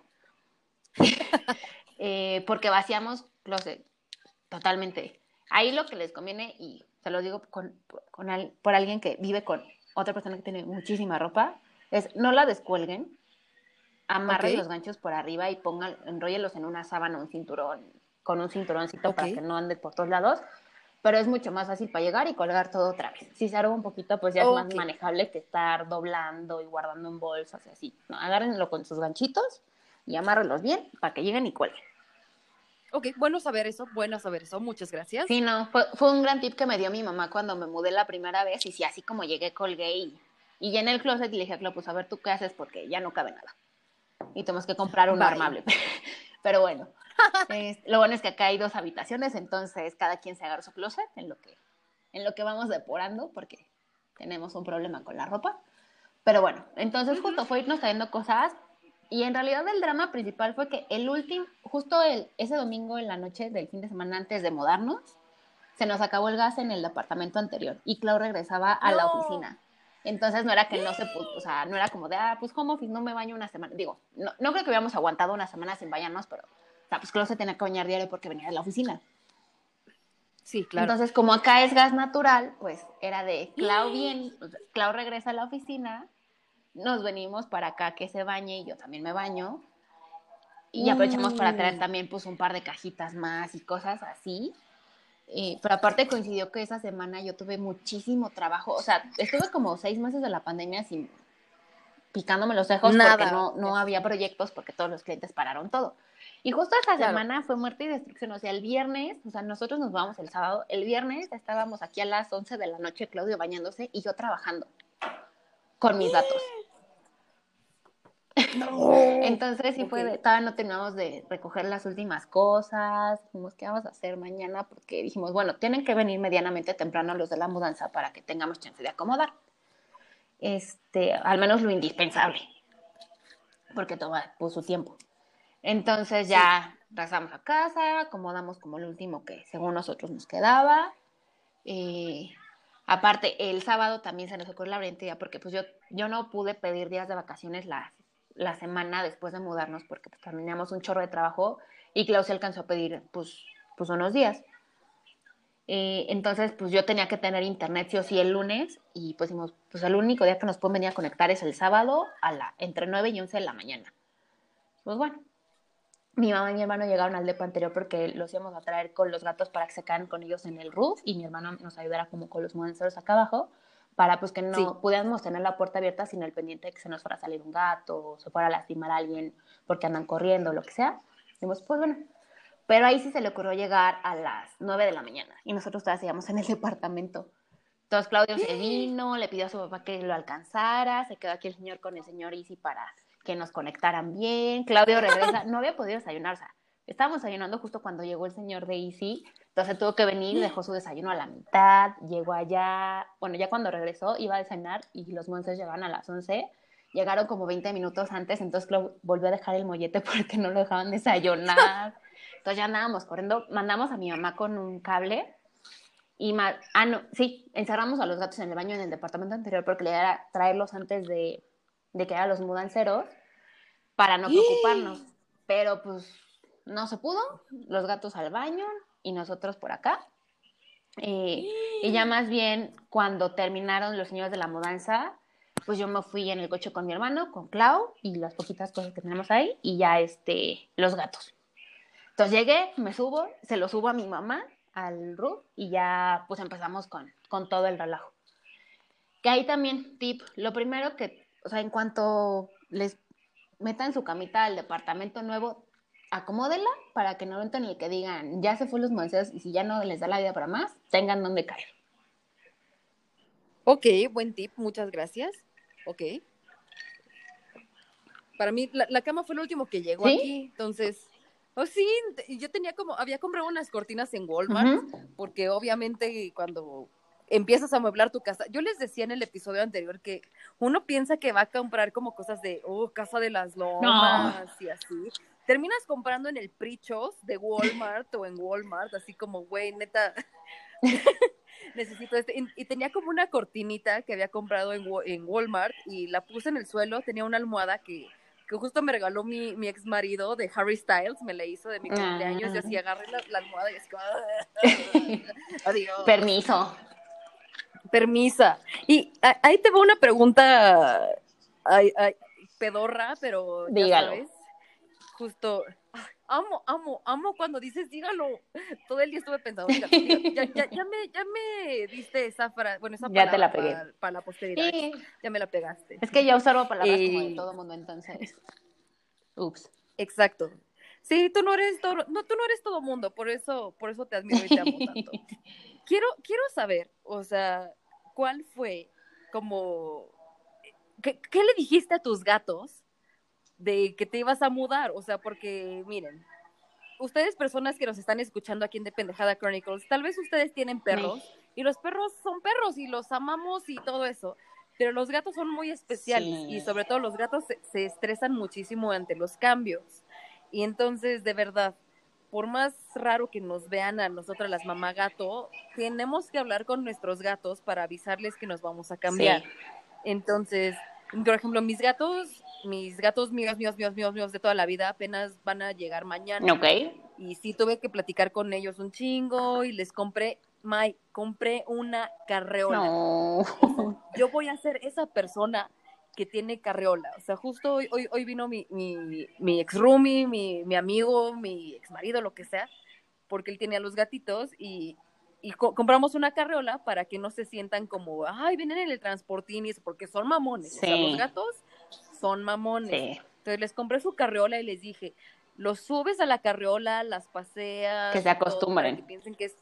Eh, porque vaciamos closet totalmente. Ahí lo que les conviene, y se lo digo con, por alguien que vive con otra persona que tiene muchísima ropa, es no la descuelguen, amarren los ganchos por arriba y pongan, enróllelos en una sábana, un cinturón, con un cinturoncito para que no ande por todos lados. Pero es mucho más fácil para llegar y colgar todo otra vez. Si se arruga un poquito, pues ya es más manejable que estar doblando y guardando en bolsas y así. No, agárrenlo con sus ganchitos y amárrenlos bien para que lleguen y cuelguen. Ok, bueno saber eso, bueno saber eso, muchas gracias. Sí, no, fue, un gran tip que me dio mi mamá cuando me mudé la primera vez y sí, así como llegué, colgué y, y llené el closet y le dije a pues a ver tú qué haces porque ya no cabe nada y tenemos que comprar un armable. Pero bueno, lo bueno es que acá hay dos habitaciones, entonces cada quien se agarra su closet en lo que, en lo que vamos depurando, porque tenemos un problema con la ropa. Pero bueno, entonces justo fue irnos trayendo cosas y en realidad el drama principal fue que el último, justo el, ese domingo en la noche del fin de semana antes de mudarnos, se nos acabó el gas en el departamento anterior y Clau regresaba a la oficina. Entonces no era que no se o sea, no era como de, ah, pues home office, no me baño una semana. Digo, no, no creo que hubiéramos aguantado una semana sin bañarnos, pero, o sea, pues Clau se tenía que bañar diario porque venía de la oficina. Sí, claro. Entonces, como acá es gas natural, pues era de Clau bien, Clau regresa a la oficina, nos venimos para acá que se bañe y yo también me baño. Y aprovechamos para traer mm. también pues un par de cajitas más y cosas así. Eh, pero aparte coincidió que esa semana yo tuve muchísimo trabajo, o sea, estuve como seis meses de la pandemia sin picándome los ojos porque no, no había proyectos porque todos los clientes pararon todo. Y justo esa semana fue muerte y destrucción, o sea, el viernes, o sea, nosotros nos vamos el sábado, el viernes estábamos aquí a las 11 de la noche, Claudio bañándose y yo trabajando con mis datos. Entonces sí fue, de, todavía no terminamos de recoger las últimas cosas, dijimos, ¿qué vamos a hacer mañana? Porque dijimos, bueno, tienen que venir medianamente temprano los de la mudanza para que tengamos chance de acomodar. Este, al menos lo indispensable, porque toma pues, su tiempo. Entonces ya regresamos a casa, acomodamos como el último que según nosotros nos quedaba. Eh, aparte, el sábado también se nos ocurrió la brillante porque pues yo, yo no pude pedir días de vacaciones las la semana después de mudarnos porque pues, terminamos un chorro de trabajo y se alcanzó a pedir pues, pues unos días. Eh, entonces, pues yo tenía que tener internet sí o sí el lunes y pues pues el único día que nos pueden venir a conectar es el sábado a la, entre 9 y 11 de la mañana. Pues bueno, mi mamá y mi hermano llegaron al depo anterior porque los íbamos a traer con los gatos para que se quedaran con ellos en el roof y mi hermano nos ayudara como con los mudanceros acá abajo para pues que no pudiéramos tener la puerta abierta sin el pendiente de que se nos fuera a salir un gato o se fuera a lastimar a alguien porque andan corriendo lo que sea. Dijimos, pues bueno, pero ahí sí se le ocurrió llegar a las 9 de la mañana y nosotros todavía seguíamos en el departamento. Entonces Claudio se vino, le pidió a su papá que lo alcanzara, se quedó aquí el señor con el señor Easy para que nos conectaran bien. Claudio regresa, no había podido desayunar, o sea, estábamos desayunando justo cuando llegó el señor de Easy, entonces tuvo que venir, dejó su desayuno a la mitad, llegó allá, bueno, ya cuando regresó iba a desayunar y los monstruos llegaban a las 11, llegaron como 20 minutos antes, entonces volvió a dejar el mollete porque no lo dejaban desayunar. Entonces ya andábamos corriendo, mandamos a mi mamá con un cable y ah, no, sí, encerramos a los gatos en el baño en el departamento anterior porque le era traerlos antes de, de que eran los mudanceros para no preocuparnos. Pero pues no se pudo, los gatos al baño y nosotros por acá. Eh, y ya más bien cuando terminaron los señores de la mudanza, pues yo me fui en el coche con mi hermano, con Clau y las poquitas cosas que tenemos ahí y ya este, los gatos. Entonces llegué, me subo, se lo subo a mi mamá al roof y ya pues empezamos con, con todo el relajo. Que ahí también, tip, lo primero que, o sea, en cuanto les metan su camita al departamento nuevo, acomódela para que no entren y que digan, ya se fue los monceos y si ya no les da la vida para más, tengan donde caer. Ok, buen tip, muchas gracias. Ok. Para mí, la, cama fue lo último que llegó aquí, entonces Oh, sí, yo tenía como, había comprado unas cortinas en Walmart, porque obviamente cuando empiezas a amueblar tu casa, yo les decía en el episodio anterior que uno piensa que va a comprar como cosas de, oh, casa de las lomas y así. Terminas comprando en el Prichos de Walmart o en Walmart, así como, güey, neta, necesito este. Y, tenía como una cortinita que había comprado en, en Walmart y la puse en el suelo, tenía una almohada que que justo me regaló mi, mi ex marido de Harry Styles, me le hizo de mi cumpleaños, y así agarré la, almohada y es como, adiós. Permiso. Permisa. Y ahí te va una pregunta ay, ay, pedorra, pero ya sabes. Justo, amo, amo, amo cuando dices dígalo. Todo el día estuve pensando, ya, ya, ya, me, ya me diste esa frase, bueno, esa ya te la pegué. Para, la posteridad. Ya me la pegaste. Es que ya observo palabras como de todo mundo, entonces. Ups. Exacto. Sí, tú no eres todo, no, tú no eres todo mundo, por eso, por eso te admiro y te amo tanto. quiero, quiero saber, o sea, ¿cuál fue como ¿qué, ¿qué, le dijiste a tus gatos de que te ibas a mudar, o sea, porque miren, ustedes personas que nos están escuchando aquí en The Pendejada Chronicles, tal vez ustedes tienen perros y los perros son perros y los amamos y todo eso, pero los gatos son muy especiales y sobre todo los gatos se, estresan muchísimo ante los cambios. Y entonces, de verdad, por más raro que nos vean a nosotras las mamá gato, tenemos que hablar con nuestros gatos para avisarles que nos vamos a cambiar. Entonces, por ejemplo, mis gatos mis gatos míos, míos, míos, míos, míos de toda la vida apenas van a llegar mañana. Ok. Y sí tuve que platicar con ellos un chingo y les compré, May, compré una carreola. No. Yo voy a ser esa persona que tiene carreola. O sea, justo hoy, hoy, hoy vino mi, mi, mi ex roomie, mi, mi amigo, mi ex marido, lo que sea, porque él tenía los gatitos y, y compramos una carreola para que no se sientan como, ay, vienen en el transportín y eso, porque son mamones. O sea, los gatos son mamones. Entonces les compré su carriola y les dije, los subes a la carriola, las paseas. Que se acostumbren. que piensen que es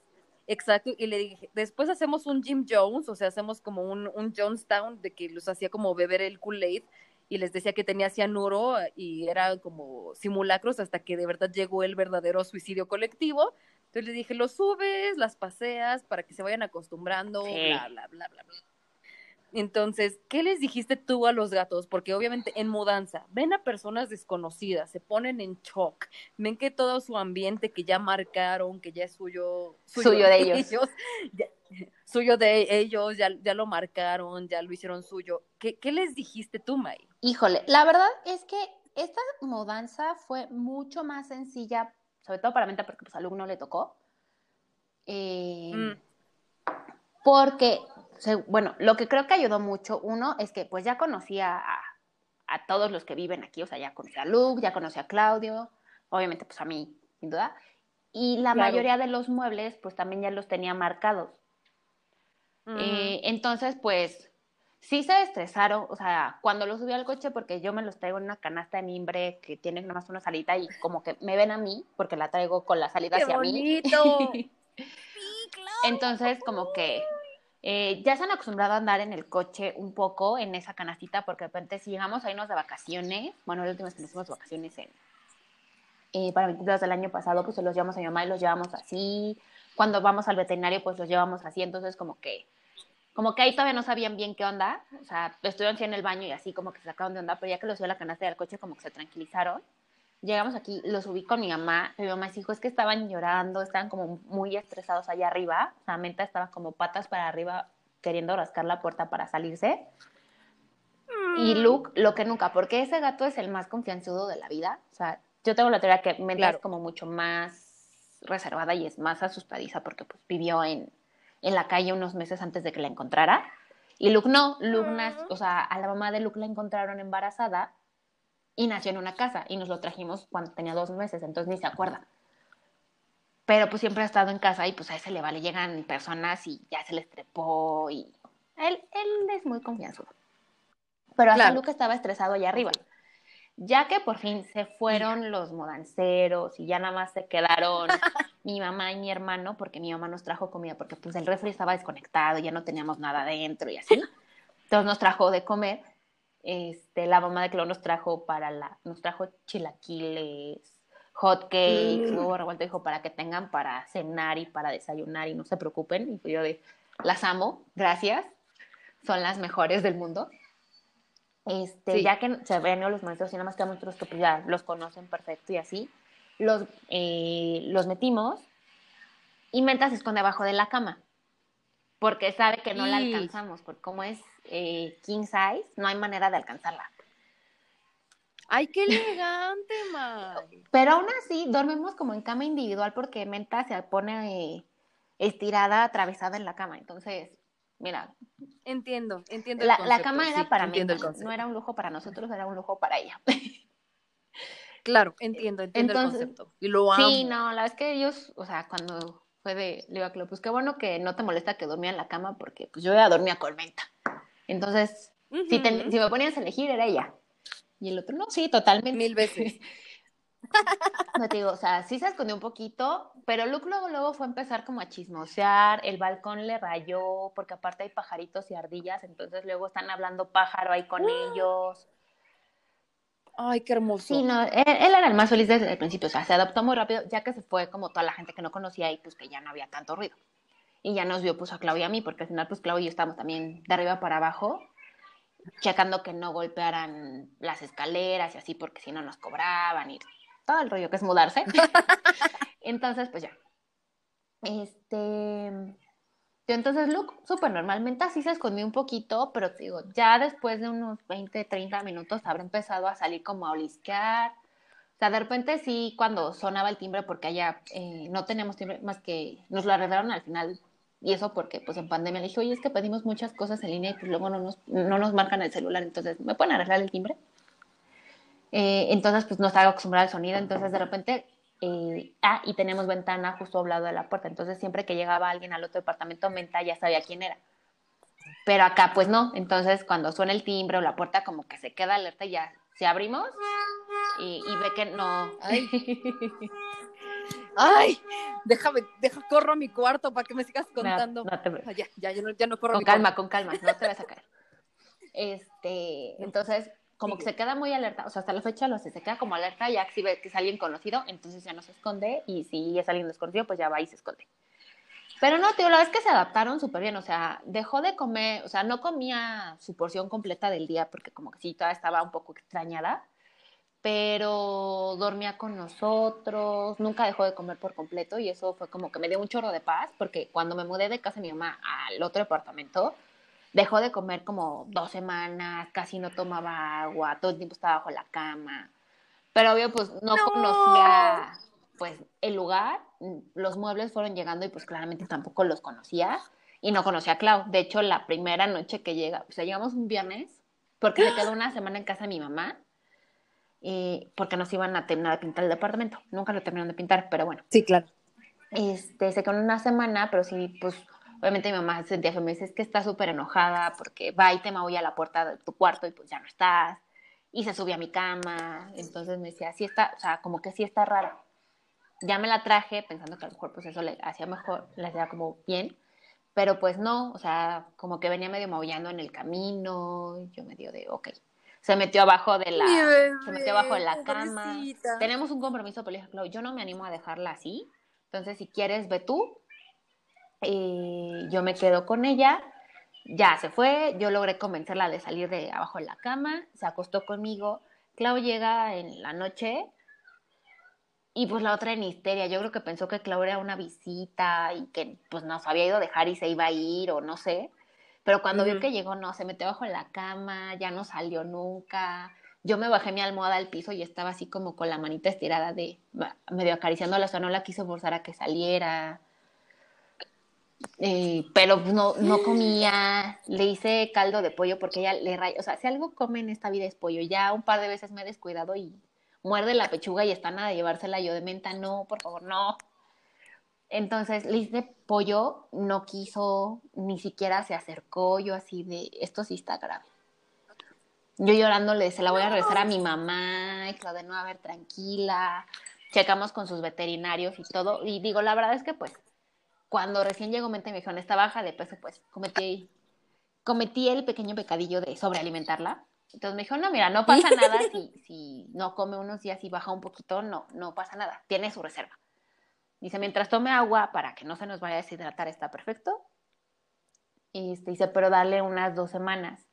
exacto. Y le dije, después hacemos un Jim Jones, o sea, hacemos como un, un Jonestown de que los hacía como beber el Kool-Aid y les decía que tenía cianuro y era como simulacros hasta que de verdad llegó el verdadero suicidio colectivo. Entonces le dije, los subes, las paseas para que se vayan acostumbrando, bla, bla, bla, bla, bla. Entonces, ¿qué les dijiste tú a los gatos? Porque obviamente en mudanza ven a personas desconocidas, se ponen en shock, ven que todo su ambiente que ya marcaron, que ya es suyo, suyo, de ellos, suyo de ellos, ya, ya, lo marcaron, ya lo hicieron suyo. ¿Qué, ¿Qué les dijiste tú, May? Híjole, la verdad es que esta mudanza fue mucho más sencilla, sobre todo para mí, porque pues al alumno le tocó Eh, mm. Porque, bueno, lo que creo que ayudó mucho, uno, es que pues ya conocía a, a todos los que viven aquí, o sea, ya conocí a Luke, ya conocí a Claudio, obviamente pues a mí, sin duda, y la mayoría de los muebles pues también ya los tenía marcados. Eh, entonces pues sí se estresaron, o sea, cuando los subí al coche porque yo me los traigo en una canasta de mimbre que tiene nomás una salita y como que me ven a mí porque la traigo con la salida hacia bonito! mí. sí, claro. Entonces como que eh, ya se han acostumbrado a andar en el coche un poco en esa canastita, porque de repente si llegamos a irnos de vacaciones, bueno, la última vez que nos fuimos vacaciones en, eh, para 22 del año pasado, pues se los llevamos a mi mamá y los llevamos así. Cuando vamos al veterinario, pues los llevamos así. Entonces, como que, como que ahí todavía no sabían bien qué onda. O sea, estuvieron así en el baño y así como que se sacaron de onda, pero ya que los a la canasta del coche, como que se tranquilizaron. Llegamos aquí, los subí con mi mamá. Mi mamá dijo, es que estaban llorando, estaban como muy estresados allá arriba. O sea, Menta estaba como patas para arriba, queriendo rascar la puerta para salirse. Y mm. Luke, lo que nunca, porque ese gato es el más confianzudo de la vida. O sea, yo tengo la teoría que Menta es como mucho más reservada y es más asustadiza porque pues vivió en, en la calle unos meses antes de que la encontrara. Y Luke no, Luke, mm. o sea, a la mamá de Luke la encontraron embarazada y nació en una casa y nos lo trajimos cuando tenía dos meses, entonces ni se acuerda. Pero pues siempre ha estado en casa y pues a ese le vale, llegan personas y ya se les trepó y él, él es muy confianzudo. Pero hasta Luke estaba estresado allá arriba. Ya que por fin se fueron los modanceros y ya nada más se quedaron mi mamá y mi hermano, porque mi mamá nos trajo comida, porque pues el refri estaba desconectado, ya no teníamos nada dentro y así. Entonces nos trajo de comer este, la mamá de Clau nos trajo para la, nos trajo chilaquiles, hot cakes, mm. revuelto, dijo para que tengan para cenar y para desayunar y no se preocupen. Y yo de, las amo, gracias, son las mejores del mundo. Este, ya que se ven los maestros y nada más que muchos que pues ya los conocen perfecto y así, los, eh, los metimos y Menta se esconde abajo de la cama porque sabe que no la alcanzamos, porque como es eh, king size, no hay manera de alcanzarla. ¡Ay, qué elegante, May! Pero aún así, dormimos como en cama individual porque Menta se pone eh, estirada, atravesada en la cama. Entonces, mira. Entiendo, entiendo. La, la cama era para mí, no era un lujo para nosotros, era un lujo para ella. Claro, entiendo, entiendo el concepto. Y lo amo. Sí, no, la verdad es que ellos, o sea, cuando fue de, le digo a pues qué bueno que no te molesta que dormía en la cama porque pues yo ya dormía con Menta. Entonces, si, si me ponías a elegir, era ella. Y el otro, no, sí, totalmente. Mil veces. no te digo, o sea, sí se escondió un poquito, pero Luke luego, luego fue a empezar como a chismosear, el balcón le rayó, porque aparte hay pajaritos y ardillas, entonces luego están hablando pájaro ahí con ¡Ah! ellos. Ay, qué hermoso. Sí, no, él, era el más feliz desde el principio, o sea, se adaptó muy rápido, ya que se fue como toda la gente que no conocía y pues que ya no había tanto ruido y ya nos vio pues a Claudia y a mí, porque al final pues Claudia y yo estábamos también de arriba para abajo, checando que no golpearan las escaleras y así, porque si no nos cobraban y todo el rollo que es mudarse. entonces, pues ya. Este. Entonces, Luke, súper normalmente así se escondió un poquito, pero digo, ya después de unos 20, 30 minutos habrá empezado a salir como a olisquear. O sea, de repente sí, cuando sonaba el timbre, porque allá eh, no teníamos timbre, más que nos lo arreglaron al final y eso porque pues en pandemia le dije, oye, es que pedimos muchas cosas en línea y pues luego no nos, no nos marcan el celular, entonces, ¿me pueden arreglar el timbre? Eh, entonces, pues no estaba acostumbrada al sonido, entonces de repente, eh, ah, y tenemos ventana justo al lado de la puerta, entonces siempre que llegaba alguien al otro departamento, Menta ya sabía quién era. Pero acá pues no, entonces cuando suena el timbre o la puerta como que se queda alerta y ya, si abrimos y, y ve que no. ay, déjame, deja, corro a mi cuarto para que me sigas contando. ya, ya, ya, no, ya no corro Con calma, con calma, no te vas a caer. Este, entonces, como que se queda muy alerta, o sea, hasta la fecha lo hace, se queda como alerta, ya si ve que es alguien conocido, entonces ya no se esconde, y si es alguien desconocido, pues ya va y se esconde. Pero no, tío, la verdad es que se adaptaron súper bien, o sea, dejó de comer, o sea, no comía su porción completa del día, porque como que sí, todavía estaba un poco extrañada, pero dormía con nosotros, nunca dejó de comer por completo y eso fue como que me dio un chorro de paz porque cuando me mudé de casa de mi mamá al otro departamento, dejó de comer como dos semanas, casi no tomaba agua, todo el tiempo estaba bajo la cama. Pero obvio, pues no, conocía, pues el lugar, los muebles fueron llegando y pues claramente tampoco los conocía y no conocía a Clau. De hecho, la primera noche que llega, o sea, llegamos un viernes porque se quedó una semana en casa de mi mamá y porque nos iban a terminar de pintar el departamento. Nunca lo terminaron de pintar, pero bueno. Sí, claro. Este, se quedó una semana, pero sí, pues obviamente mi mamá se sentía feliz, me dice, es que está súper enojada porque va y te maulla a la puerta de tu cuarto y pues ya no estás. Y se subió a mi cama, entonces me decía, sí está, o sea, como que sí está raro. Ya me la traje pensando que a lo mejor pues eso le hacía mejor, le hacía como bien, pero pues no, o sea, como que venía medio maullando en el camino, yo medio de, ok. Se metió abajo de la, se metió abajo de la cama. Tenemos un compromiso, pero yo no me animo a dejarla así, entonces si quieres, ve tú, y yo me quedo con ella, ya se fue, yo logré convencerla de salir de abajo de la cama, se acostó conmigo, Clau llega en la noche y pues la otra en histeria, yo creo que pensó que Clau era una visita y que pues nos había ido a dejar y se iba a ir o no sé, pero cuando vio que llegó no, se metió abajo de la cama, ya no salió nunca, yo me bajé mi almohada al piso y estaba así como con la manita estirada de medio acariciándola, o sea, no la quiso forzar a que saliera. Eh, pero no, no comía, le hice caldo de pollo porque ella le raya, o sea, si algo come en esta vida es pollo, ya un par de veces me he descuidado y muerde la pechuga y está nada de llevársela yo de menta, no, por favor, no. Entonces le hice pollo, no quiso, ni siquiera se acercó, yo así de, esto sí está grave. Yo llorándole, se la voy a regresar a mi mamá, y Claudia, no, a ver, tranquila, checamos con sus veterinarios y todo, y digo, la verdad es que pues cuando recién llegó mente me dijeron, está baja de peso, pues cometí, cometí el pequeño pecadillo de sobrealimentarla. Entonces me dijo, no, mira, no pasa nada si, si no come unos días y baja un poquito, no, no pasa nada, tiene su reserva. Dice, mientras tome agua para que no se nos vaya a deshidratar, está perfecto. Este, dice, pero darle unas dos semanas.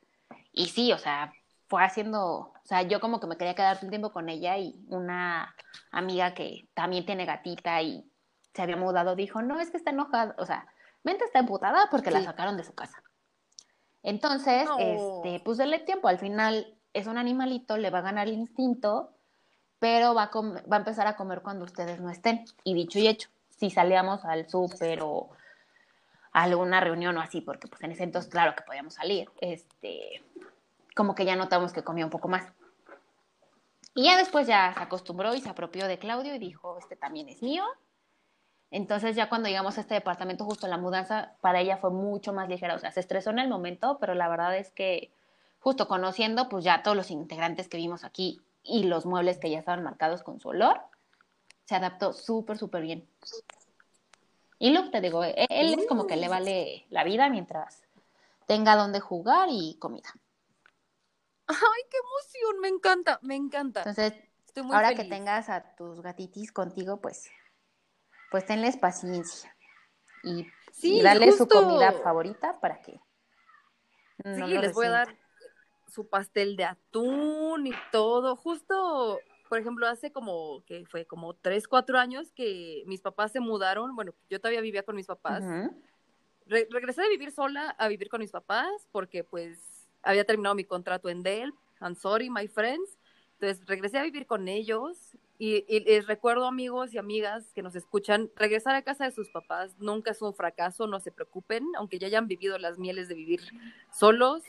Y sí, o sea, fue haciendo, o sea, yo como que me quería quedar un tiempo con ella y una amiga que también tiene gatita y se había mudado, dijo, no, es que está enojada, o sea, mente está emputada porque la sacaron de su casa. Entonces, este, pues dele tiempo, al final es un animalito, le va a ganar el instinto, pero va a, va a empezar a comer cuando ustedes no estén. Y dicho y hecho, si salíamos al súper o a alguna reunión o así, porque pues en ese entonces, claro que podíamos salir, este, como que ya notamos que comía un poco más. Y ya después ya se acostumbró y se apropió de Claudio y dijo, este también es mío, entonces ya cuando llegamos a este departamento, justo la mudanza para ella fue mucho más ligera, o sea, se estresó en el momento, pero la verdad es que justo conociendo pues ya todos los integrantes que vimos aquí y los muebles que ya estaban marcados con su olor, se adaptó súper, súper bien. Y Luke, te digo, e-, él es como que le vale la vida mientras tenga donde jugar y comida. ¡Ay, qué emoción! Me encanta, me encanta. Entonces, ahora que tengas a tus gatitis contigo, pues pues tenles paciencia y, sí, darle su comida favorita para que no sí, les voy a dar su pastel de atún y todo. Justo, por ejemplo, hace como, que fue como tres, cuatro años que mis papás se mudaron. Bueno, yo todavía vivía con mis papás. regresé de vivir sola a vivir con mis papás porque pues había terminado mi contrato en Dell. I'm sorry, my friends. Entonces regresé a vivir con ellos y, les recuerdo amigos y amigas que nos escuchan, regresar a casa de sus papás nunca es un fracaso, no se preocupen, aunque ya hayan vivido las mieles de vivir solos,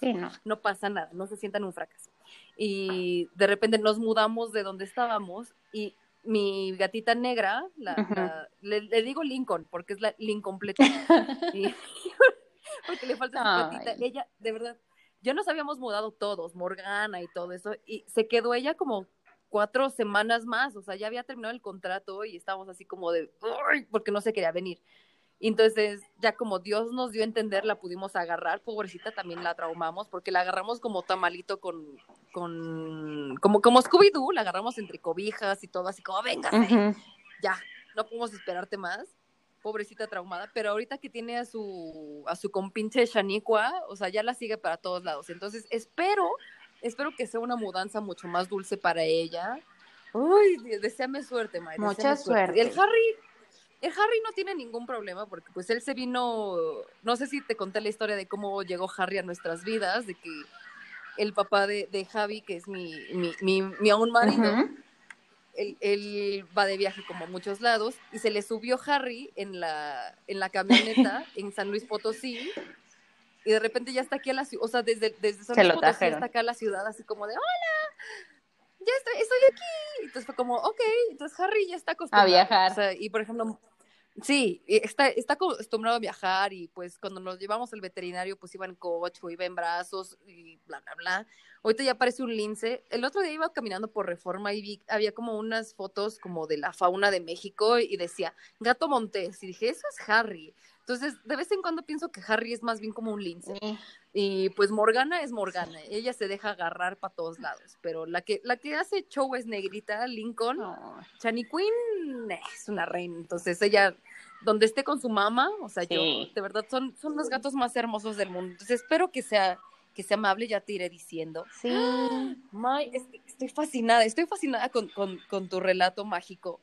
no. pasa nada, no se sientan un fracaso. Y de repente nos mudamos de donde estábamos y mi gatita negra, la, le, digo Lincoln porque es la Lincoln porque le falta su gatita, ella de verdad ya nos habíamos mudado todos, Morgana y todo eso, y se quedó ella como cuatro semanas más, o sea, ya había terminado el contrato y estábamos así como de, porque no se quería venir. entonces, ya como Dios nos dio a entender, la pudimos agarrar, pobrecita también la traumamos, porque la agarramos como tamalito con, con, como, como Scooby-Doo, la agarramos entre cobijas y todo, así como, venga, ya, no podemos esperarte más pobrecita traumada, pero ahorita que tiene a su a su compinche Shaniqua, o sea, ya la sigue para todos lados. Entonces, espero espero que sea una mudanza mucho más dulce para ella. Uy, deseame suerte, Maya. Mucha suerte. El Harry, el Harry no tiene ningún problema porque pues él se vino, no sé si te conté la historia de cómo llegó Harry a nuestras vidas, de que el papá de, de Javi, que es mi, mi, mi, mi aún marido, él, va de viaje como a muchos lados y se le subió Harry en la, en la camioneta en San Luis Potosí y de repente ya está aquí a la ciudad, o sea, desde, desde San Luis Potosí está acá a la ciudad así como de, hola, ya estoy, estoy aquí. Entonces fue como, ok, entonces Harry ya está acostumbrado. A viajar. y por ejemplo, Sí, está, está acostumbrado a viajar y pues cuando nos llevamos al veterinario pues iba en coche o iba en brazos y bla, bla, bla. Ahorita ya aparece un lince. El otro día iba caminando por Reforma y vi, había como unas fotos como de la fauna de México y decía gato montés y dije, eso es Harry. Entonces, de vez en cuando pienso que Harry es más bien como un lince. Y pues Morgana es Morgana, ella se deja agarrar para todos lados, pero la que la que hace show es negrita, Lincoln. Chani Queen es una reina, entonces ella donde esté con su mamá, o sea, yo de verdad son son los gatos más hermosos del mundo. Entonces, espero que sea que sea amable, ya te iré diciendo. Sí. estoy fascinada, estoy fascinada con, con tu relato mágico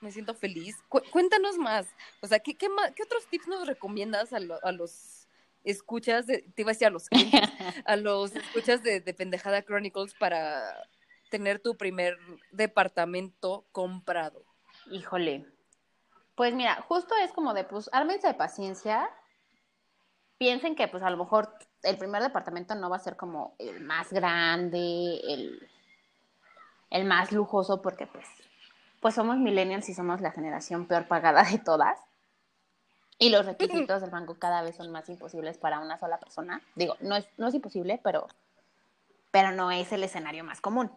me siento feliz. cuéntanos más, o sea, ¿qué, qué, qué otros tips nos recomiendas a, a los escuchas, de, te iba a decir a los, a los escuchas de, de Pendejada Chronicles para tener tu primer departamento comprado? Híjole. Pues mira, justo es como de, pues, ármense de paciencia. Piensen que, pues, a lo mejor el primer departamento no va a ser como el más grande, el, el más lujoso, porque, pues, pues somos millennials y somos la generación peor pagada de todas. Y los requisitos del banco cada vez son más imposibles para una sola persona. Digo, no es, no es imposible, pero, pero no es el escenario más común.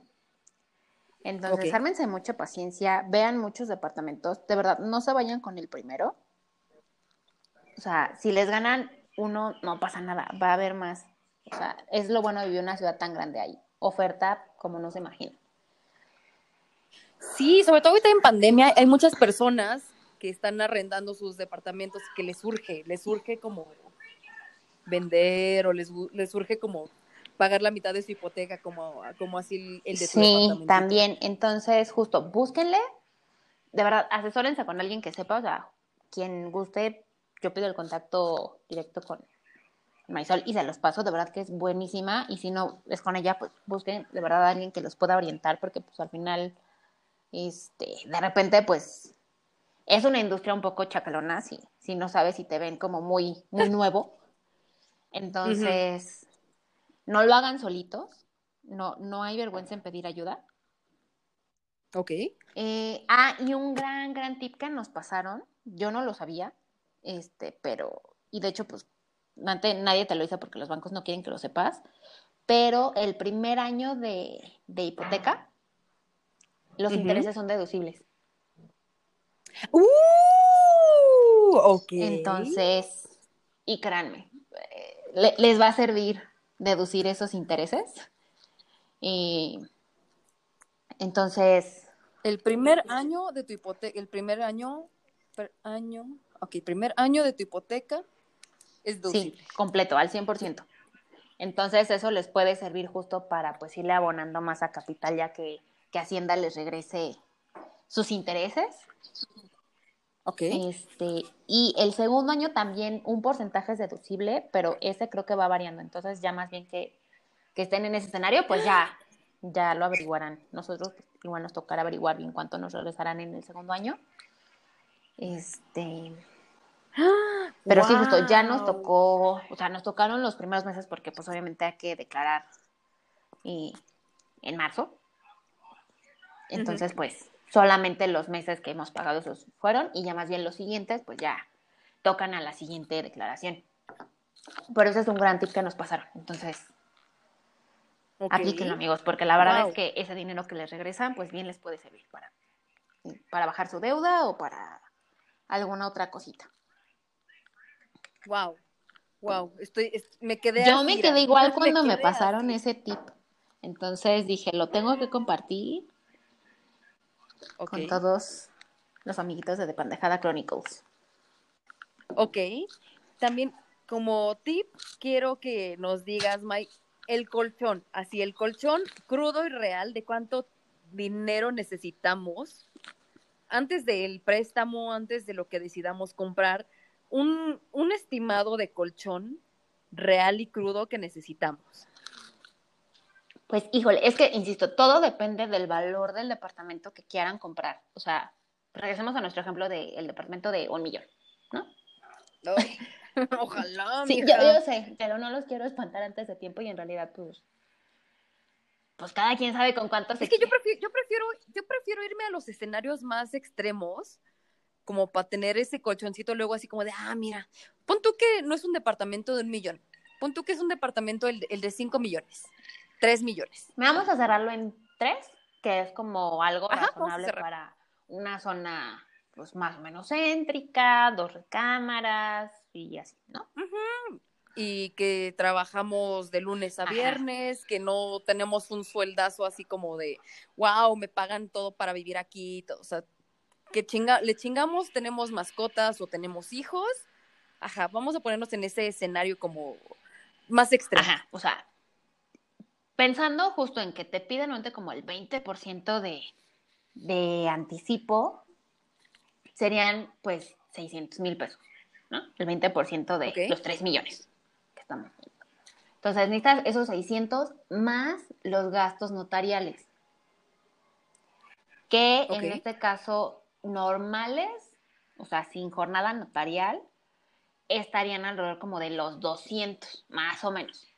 Entonces, ármense mucha paciencia, vean muchos departamentos. De verdad, no se vayan con el primero. O sea, si les ganan uno, no pasa nada, va a haber más. O sea, es lo bueno de vivir en una ciudad tan grande ahí. Oferta como no se imagina. Sí, sobre todo ahorita en pandemia hay muchas personas que están arrendando sus departamentos que les surge, les surge como vender o les, les surge como pagar la mitad de su hipoteca como, como así el de su Sí, también. Entonces, justo, búsquenle, de verdad, asesórense con alguien que sepa, o sea, quien guste, yo pido el contacto directo con Maisol y se los paso, de verdad que es buenísima, y si no es con ella, pues busquen de verdad a alguien que los pueda orientar, porque pues al final este, de repente, pues, es una industria un poco chacalona, si, si no sabes si te ven como muy, muy nuevo. Entonces, no lo hagan solitos, no, no hay vergüenza en pedir ayuda. Ok. Eh, ah, y un gran, gran tip que nos pasaron, yo no lo sabía, este, pero, y de hecho, pues, nadie te lo dice porque los bancos no quieren que lo sepas, pero el primer año de, de hipoteca los intereses son deducibles. ¡Uh! Ok. Entonces, y créanme, eh, les va a servir deducir esos intereses. Y entonces. El primer año de tu hipoteca, el primer año, año, ok, primer año de tu hipoteca es deducible. Sí, completo, al 100%. Entonces eso les puede servir justo para pues irle abonando más a capital ya que que Hacienda les regrese sus intereses. Ok. Este, y el segundo año también un porcentaje es deducible, pero ese creo que va variando. Entonces, ya más bien que, estén en ese escenario, pues ya, ya lo averiguarán. Nosotros pues, igual nos tocará averiguar bien cuánto nos regresarán en el segundo año. Este. Pero sí, justo, ya nos tocó, o sea, nos tocaron los primeros meses porque pues obviamente hay que declarar y, en marzo. Entonces, pues solamente los meses que hemos pagado esos fueron y ya más bien los siguientes, pues ya tocan a la siguiente declaración. Por eso es un gran tip que nos pasaron. Entonces, aplíquenlo, amigos, porque la verdad es que ese dinero que les regresan, pues bien les puede servir para, para bajar su deuda o para alguna otra cosita. Wow, wow, estoy, me quedé. Yo me quedé igual cuando me, pasaron ese tip. Entonces dije, lo tengo que compartir con todos los amiguitos de The Pandejada Chronicles. Ok. También como tip, quiero que nos digas, Mike, el colchón, así el colchón crudo y real, de cuánto dinero necesitamos antes del préstamo, antes de lo que decidamos comprar, un, un estimado de colchón real y crudo que necesitamos. Pues híjole, es que, insisto, todo depende del valor del departamento que quieran comprar. O sea, regresemos a nuestro ejemplo del departamento de un millón, ¿no? ojalá. Sí, yo, yo, sé, pero no los quiero espantar antes de tiempo y en realidad, pues, pues cada quien sabe con cuánto Es que yo prefiero, yo prefiero, yo prefiero irme a los escenarios más extremos, como para tener ese colchoncito luego así como de, ah, mira, pon tú que no es un departamento de un millón, pon tú que es un departamento el, el de cinco millones. 3 millones. Vamos a cerrarlo en 3, que es como algo razonable para una zona pues más o menos céntrica, dos recámaras y así, ¿no? Y que trabajamos de lunes a viernes, que no tenemos un sueldazo así como de, wow, me pagan todo para vivir aquí, o sea, que chinga, le chingamos, tenemos mascotas o tenemos hijos. Ajá, vamos a ponernos en ese escenario como más extremo. Ajá, o sea, pensando justo en que te piden como el 20% de, de anticipo, serían pues 600 mil pesos, ¿no? El 20% de los 3 millones que estamos Entonces necesitas esos 600 más los gastos notariales, que en este caso normales, o sea, sin jornada notarial, estarían alrededor como de los 200, más o menos.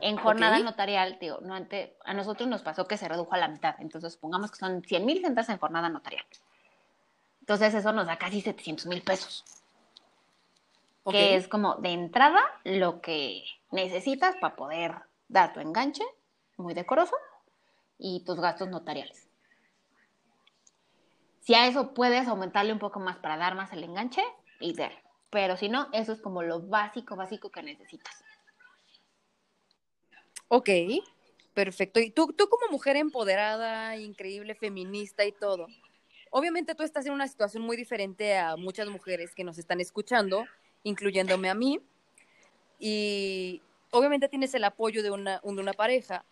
En jornada notarial, digo, no, a nosotros nos pasó que se redujo a la mitad. Entonces, supongamos que son 100 mil centas en jornada notarial. Entonces, eso nos da casi 700 mil pesos. Que es como de entrada lo que necesitas para poder dar tu enganche, muy decoroso, y tus gastos notariales. Si a eso puedes aumentarle un poco más para dar más el enganche, ideal. Pero si no, eso es como lo básico, básico que necesitas. Ok, perfecto. Y tú, tú como mujer empoderada, increíble, feminista y todo, obviamente tú estás en una situación muy diferente a muchas mujeres que nos están escuchando, incluyéndome a mí, y obviamente tienes el apoyo de una, de una pareja,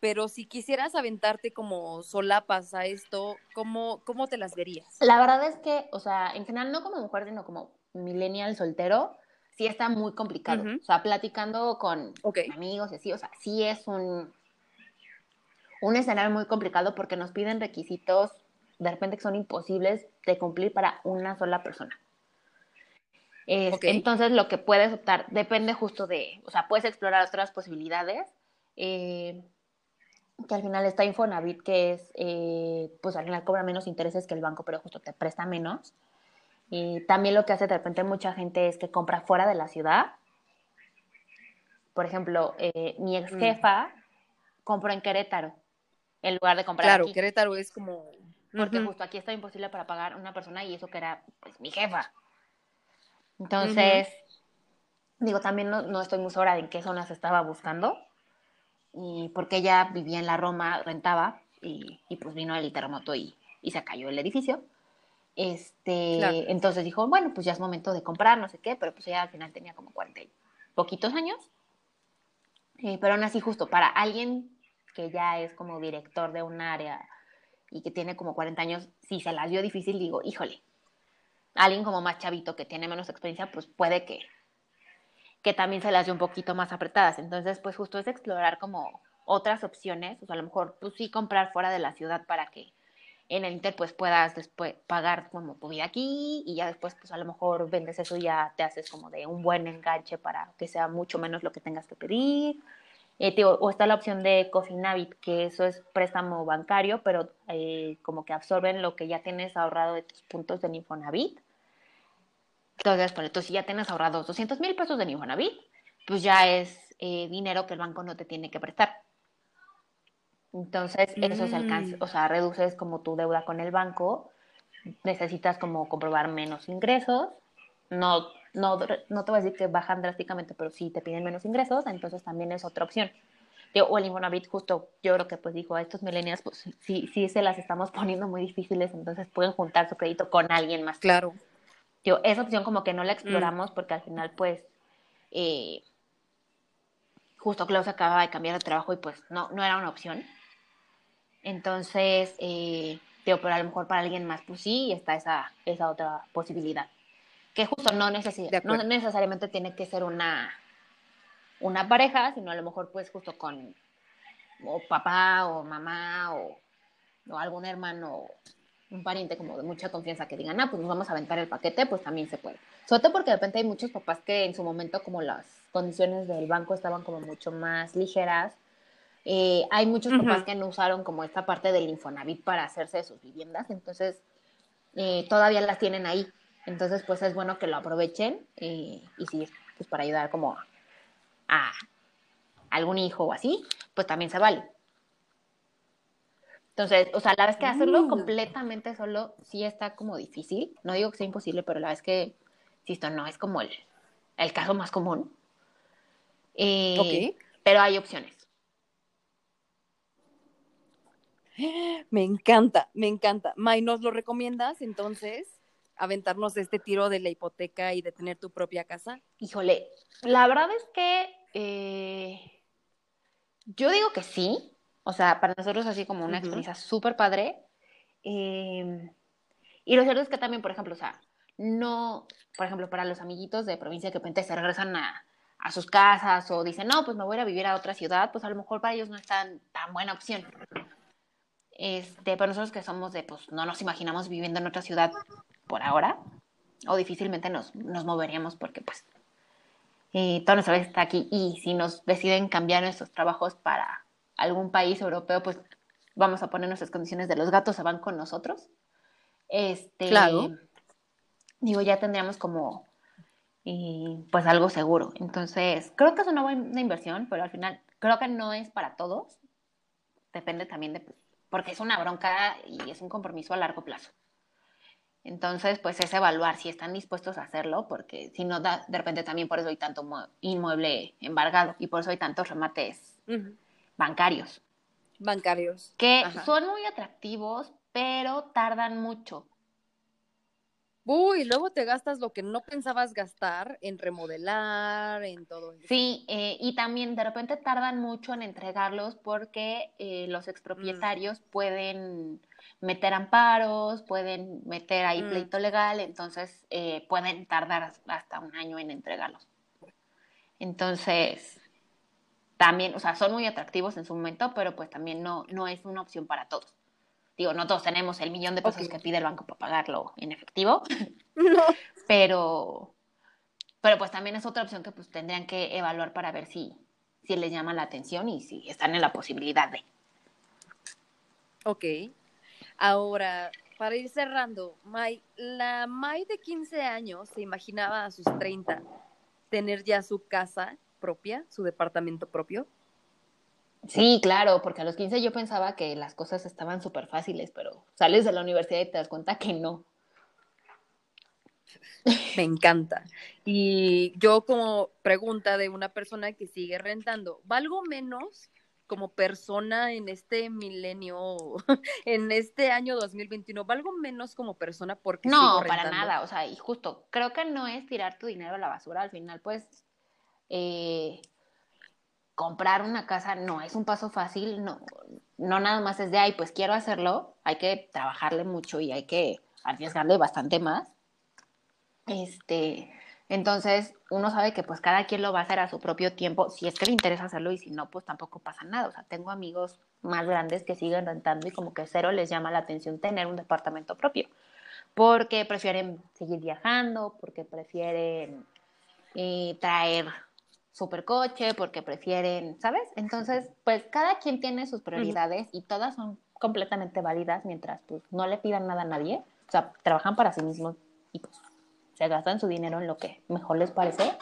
pero si quisieras aventarte como solapas a esto, ¿cómo, ¿cómo te las verías? La verdad es que, o sea, en general no como mujer, sino como millennial soltero, sí está muy complicado. O sea, platicando con amigos y así, o sea, sí es un, un escenario muy complicado porque nos piden requisitos de repente que son imposibles de cumplir para una sola persona. Entonces, lo que puedes optar depende justo de, o sea, puedes explorar otras posibilidades. Eh, que al final está Infonavit, que es, eh, pues al final cobra menos intereses que el banco, pero justo te presta menos. Y también lo que hace de repente mucha gente es que compra fuera de la ciudad. Por ejemplo, eh, mi ex mm. jefa compró en Querétaro, en lugar de comprar claro, Querétaro es como... Porque justo aquí está imposible para pagar una persona y eso que era pues mi jefa. Entonces, digo, también no, estoy muy segura de en qué zonas estaba buscando. Y porque ella vivía en la Roma, rentaba, y, pues vino el terremoto y, y se cayó el edificio. Este, entonces dijo, bueno, pues ya es momento de comprar, no sé qué, pero pues ella al final tenía como 40 y poquitos años. Eh, pero aún así, justo para alguien que ya es como director de un área y que tiene como 40 años, si se las dio difícil, digo, híjole, alguien como más chavito que tiene menos experiencia, pues puede que, que también se las dio un poquito más apretadas. Entonces, pues justo es explorar como otras opciones, o sea, a lo mejor pues sí comprar fuera de la ciudad para que en el Inter pues puedas después pagar como tu vida aquí y ya después pues a lo mejor vendes eso y ya te haces como de un buen enganche para que sea mucho menos lo que tengas que pedir. Eh, o está la opción de Cofinavit, que eso es préstamo bancario, pero eh, como que absorben lo que ya tienes ahorrado de tus puntos de Infonavit. Entonces, pues, entonces si ya tienes ahorrado 200 mil pesos de Infonavit, pues ya es eh, dinero que el banco no te tiene que prestar. Entonces, eso se alcanza, mm. o sea, reduces como tu deuda con el banco, necesitas como comprobar menos ingresos, no, no, no te voy a decir que bajan drásticamente, pero sí te piden menos ingresos, entonces también es otra opción. o el Infonavit justo, yo creo que pues dijo, a estos millennials pues sí, sí se las estamos poniendo muy difíciles, entonces pueden juntar su crédito con alguien más. Claro. Yo, esa opción como que no la exploramos mm. porque al final pues eh, justo Klaus acababa de cambiar de trabajo y pues no, no era una opción. Entonces, eh, pero a lo mejor para alguien más, pues sí, está esa, esa otra posibilidad. Que justo no, no necesariamente tiene que ser una, una pareja, sino a lo mejor pues justo con o papá o mamá o, o algún hermano un pariente como de mucha confianza que digan, ah, pues nos vamos a aventar el paquete, pues también se puede. Sobre todo porque de repente hay muchos papás que en su momento como las condiciones del banco estaban como mucho más ligeras, eh, hay muchos papás que no usaron como esta parte del Infonavit para hacerse de sus viviendas, entonces eh, todavía las tienen ahí. Entonces, pues es bueno que lo aprovechen eh, y sí, pues para ayudar como a algún hijo o así, pues también se vale. Entonces, o sea, la vez que hacerlo mm. completamente solo sí está como difícil. No digo que sea imposible, pero la vez que, insisto, no es como el, el caso más común. Eh, pero hay opciones. Me encanta, me encanta. May, ¿nos lo recomiendas entonces? aventarnos este tiro de la hipoteca y de tener tu propia casa? Híjole, la verdad es que eh, yo digo que sí, o sea, para nosotros así como una experiencia súper padre. Em, y lo cierto es que también, por ejemplo, o sea, no, por ejemplo, para los amiguitos de provincia que repente se regresan a, a sus casas o dicen, no, pues me voy a vivir a otra ciudad, pues a lo mejor para ellos no es tan, tan buena opción. Este, para nosotros que somos de, pues no nos imaginamos viviendo en otra ciudad por ahora, o difícilmente nos, nos moveríamos porque pues eh, toda nuestra vida está aquí y si nos deciden cambiar nuestros trabajos para algún país europeo, pues vamos a poner nuestras condiciones de los gatos se van con nosotros. Este, claro. Digo, ya tendríamos como eh, pues algo seguro. Entonces, creo que es una buena inversión, pero al final creo que no es para todos. Depende también de, porque es una bronca y es un compromiso a largo plazo. Entonces, pues es evaluar si están dispuestos a hacerlo, porque si no, da, de repente también por eso hay tanto inmueble embargado y por eso hay tantos remates bancarios. Bancarios. Que son muy atractivos, pero tardan mucho. Uy, luego te gastas lo que no pensabas gastar en remodelar, en todo eso. Sí, eh, y también de repente tardan mucho en entregarlos porque eh, los mm. expropietarios pueden meter amparos, pueden meter ahí mm. pleito legal, entonces eh, pueden tardar hasta un año en entregarlos. Entonces, también, o sea, son muy atractivos en su momento, pero pues también no, no es una opción para todos. Digo, no todos tenemos el millón de pesos que pide el banco para pagarlo en efectivo, no. pero, pero pues también es otra opción que pues tendrían que evaluar para ver si, si les llama la atención y si están en la posibilidad de. Ok. Ahora, para ir cerrando, May, la May de 15 años se imaginaba a sus 30 tener ya su casa propia, su departamento propio. Sí, claro, porque a los 15 yo pensaba que las cosas estaban súper fáciles, pero sales de la universidad y te das cuenta que no. Me encanta. Y yo como pregunta de una persona que sigue rentando, ¿valgo menos como persona en este milenio, en este año 2021? ¿Valgo menos como persona porque... No, para nada, o sea, y justo, creo que no es tirar tu dinero a la basura, al final pues... Eh, comprar una casa no es un paso fácil, no, no nada más es de, ay, pues quiero hacerlo, hay que trabajarle mucho y hay que arriesgarle bastante más. Este, entonces, uno sabe que pues cada quien lo va a hacer a su propio tiempo, si es que le interesa hacerlo y si no, pues tampoco pasa nada. O sea, tengo amigos más grandes que siguen rentando y como que cero les llama la atención tener un departamento propio, porque prefieren seguir viajando, porque prefieren eh, traer supercoche, porque prefieren, ¿sabes? Entonces, pues cada quien tiene sus prioridades y todas son completamente válidas mientras pues no le pidan nada a nadie, o sea, trabajan para sí mismos y pues se gastan su dinero en lo que mejor les parece.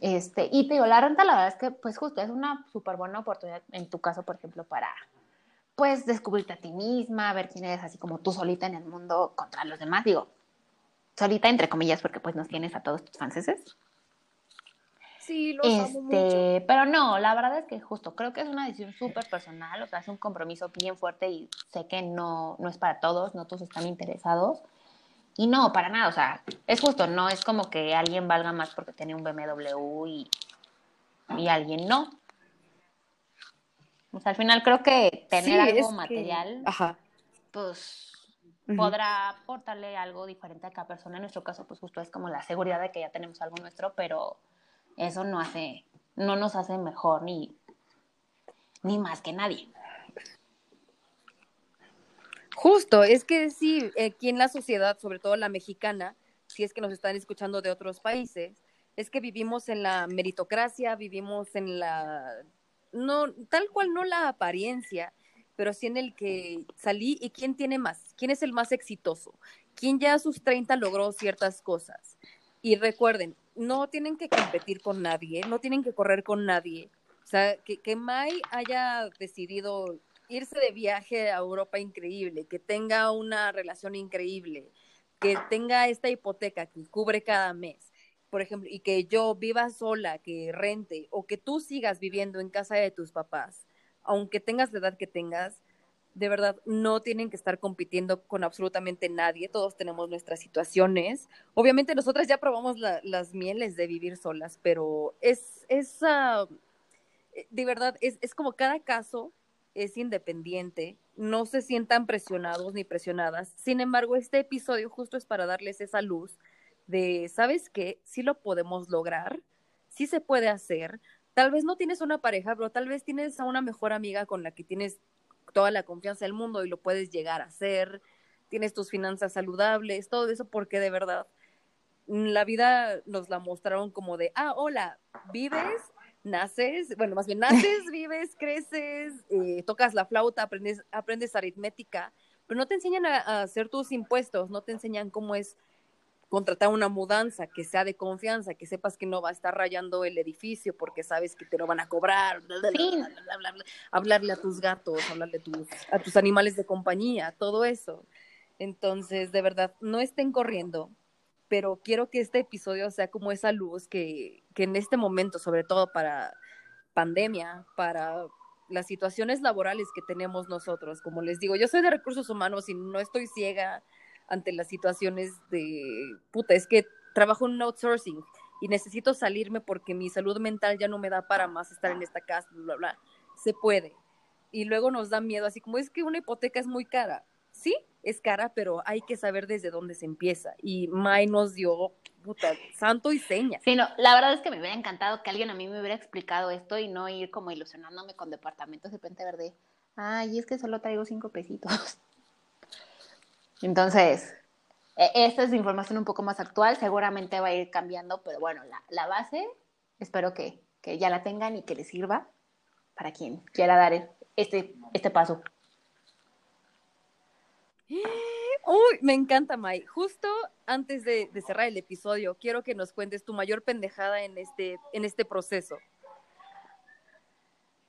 Este, y te digo, la renta la verdad es que pues justo es una súper buena oportunidad en tu caso, por ejemplo, para pues descubrirte a ti misma, ver quién eres así como tú solita en el mundo contra los demás, digo, solita entre comillas porque pues nos tienes a todos tus franceses, Sí, los este, Pero no, la verdad es que justo creo que es una decisión súper personal, o sea, es un compromiso bien fuerte y sé que no, no es para todos, no todos están interesados. Y no, para nada, o sea, es justo, no es como que alguien valga más porque tiene un BMW y, y alguien no. O sea, al final creo que tener algo material, pues podrá aportarle algo diferente a cada persona. En nuestro caso, pues justo es como la seguridad de que ya tenemos algo nuestro, pero eso no hace no nos hace mejor ni, ni más que nadie. Justo, es que sí, aquí en la sociedad, sobre todo la mexicana, si es que nos están escuchando de otros países, es que vivimos en la meritocracia, vivimos en la, no, tal cual no la apariencia, pero sí en el que salí y quién tiene más, quién es el más exitoso, quién ya a sus 30 logró ciertas cosas. Y recuerden, no tienen que competir con nadie, no tienen que correr con nadie. O sea, que, que Mai haya decidido irse de viaje a Europa increíble, que tenga una relación increíble, que tenga esta hipoteca que cubre cada mes, por ejemplo, y que yo viva sola, que rente, o que tú sigas viviendo en casa de tus papás, aunque tengas la edad que tengas, de verdad no tienen que estar compitiendo con absolutamente nadie, todos tenemos nuestras situaciones. Obviamente nosotras ya probamos las mieles de vivir solas, pero es, es uh, de verdad, es, es como cada caso es independiente, no se sientan presionados ni presionadas. Sin embargo, este episodio justo es para darles esa luz de, ¿sabes qué? Sí lo podemos lograr, sí se puede hacer. Tal vez no tienes una pareja, pero tal vez tienes a una mejor amiga con la que tienes toda la confianza del mundo y lo puedes llegar a hacer. Tienes tus finanzas saludables, todo eso porque de verdad la vida nos la mostraron como de, ah, hola, vives, naces, bueno, más bien naces, vives, creces, eh, tocas la flauta, aprendes, aprendes aritmética, pero no te enseñan a, hacer tus impuestos, no te enseñan cómo es contratar una mudanza que sea de confianza, que sepas que no va a estar rayando el edificio porque sabes que te lo van a cobrar, hablarle a tus gatos, hablarle a tus, a tus animales de compañía, todo eso. Entonces, de verdad, no estén corriendo, pero quiero que este episodio sea como esa luz que, que en este momento, sobre todo para pandemia, para las situaciones laborales que tenemos nosotros, como les digo, yo soy de recursos humanos y no estoy ciega ante las situaciones de, puta, es que trabajo en un outsourcing y necesito salirme porque mi salud mental ya no me da para más estar en esta casa, bla, bla, bla. Se puede. Y luego nos da miedo, así como es que una hipoteca es muy cara. Sí, es cara, pero hay que saber desde dónde se empieza. Y Mai nos dio, puta, santo y seña. Sí, no, la verdad es que me hubiera encantado que alguien a mí me hubiera explicado esto y no ir como ilusionándome con departamentos de repente verde. Ay, es que solo traigo cinco pesitos. Entonces, e, esta es información un poco más actual, seguramente va a ir cambiando, pero bueno, la, base espero que, que, ya la tengan y que les sirva para quien quiera dar este, este paso. Uy, me encanta, Mai. Justo antes de, cerrar el episodio, quiero que nos cuentes tu mayor pendejada en este, en este proceso.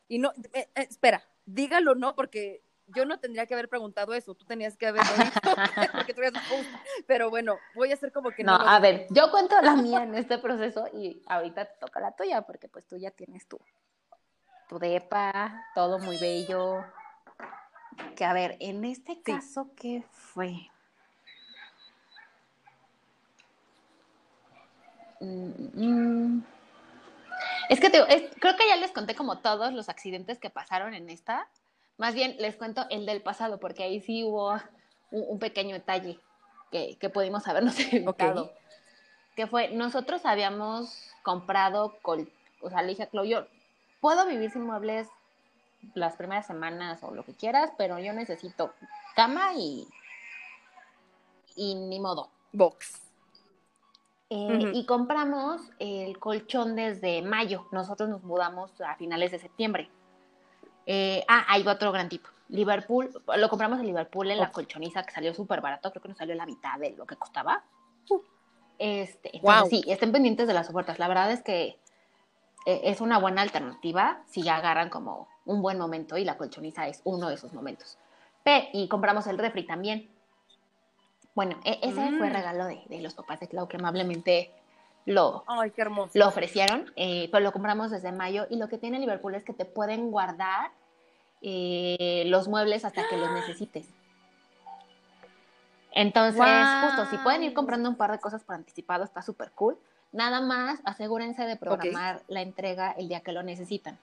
Y no, eh, eh, espera, dígalo no, porque yo no tendría que haber preguntado eso, tú tenías que haberlo porque tú eres Pero bueno, voy a hacer como que no. No, a ver, yo cuento la mía en este proceso y ahorita te toca la tuya, porque pues tú ya tienes tu, tu depa, todo muy bello. Que a ver, en este caso, ¿qué fue? Mm, mm. Es que creo que ya les conté como todos los accidentes que pasaron en esta, más bien les cuento el del pasado, porque ahí sí hubo un, pequeño detalle que, pudimos habernos evitado. Que fue, nosotros habíamos comprado, o sea, le dije a yo puedo vivir sin muebles las primeras semanas o lo que quieras, pero yo necesito cama y, y ni modo. Box. Eh, y compramos el colchón desde mayo. Nosotros nos mudamos a finales de septiembre. Eh, ah, hay otro gran tipo. Liverpool, lo compramos en Liverpool en la colchoniza que salió súper barato, creo que nos salió la mitad de lo que costaba. Este, sí, estén pendientes de las ofertas. La verdad es que eh, es una buena alternativa si ya agarran como un buen momento y la colchoniza es uno de esos momentos. y compramos el refri también. Bueno, e, ese fue mm. regalo de, de, los papás de Clau que amablemente lo, lo ofrecieron, eh, pero lo compramos desde mayo y lo que tiene Liverpool es que te pueden guardar eh, los muebles hasta que los necesites. Entonces, justo, si pueden ir comprando un par de cosas por anticipado, está súper cool. Nada más, asegúrense de programar la entrega el día que lo necesitan.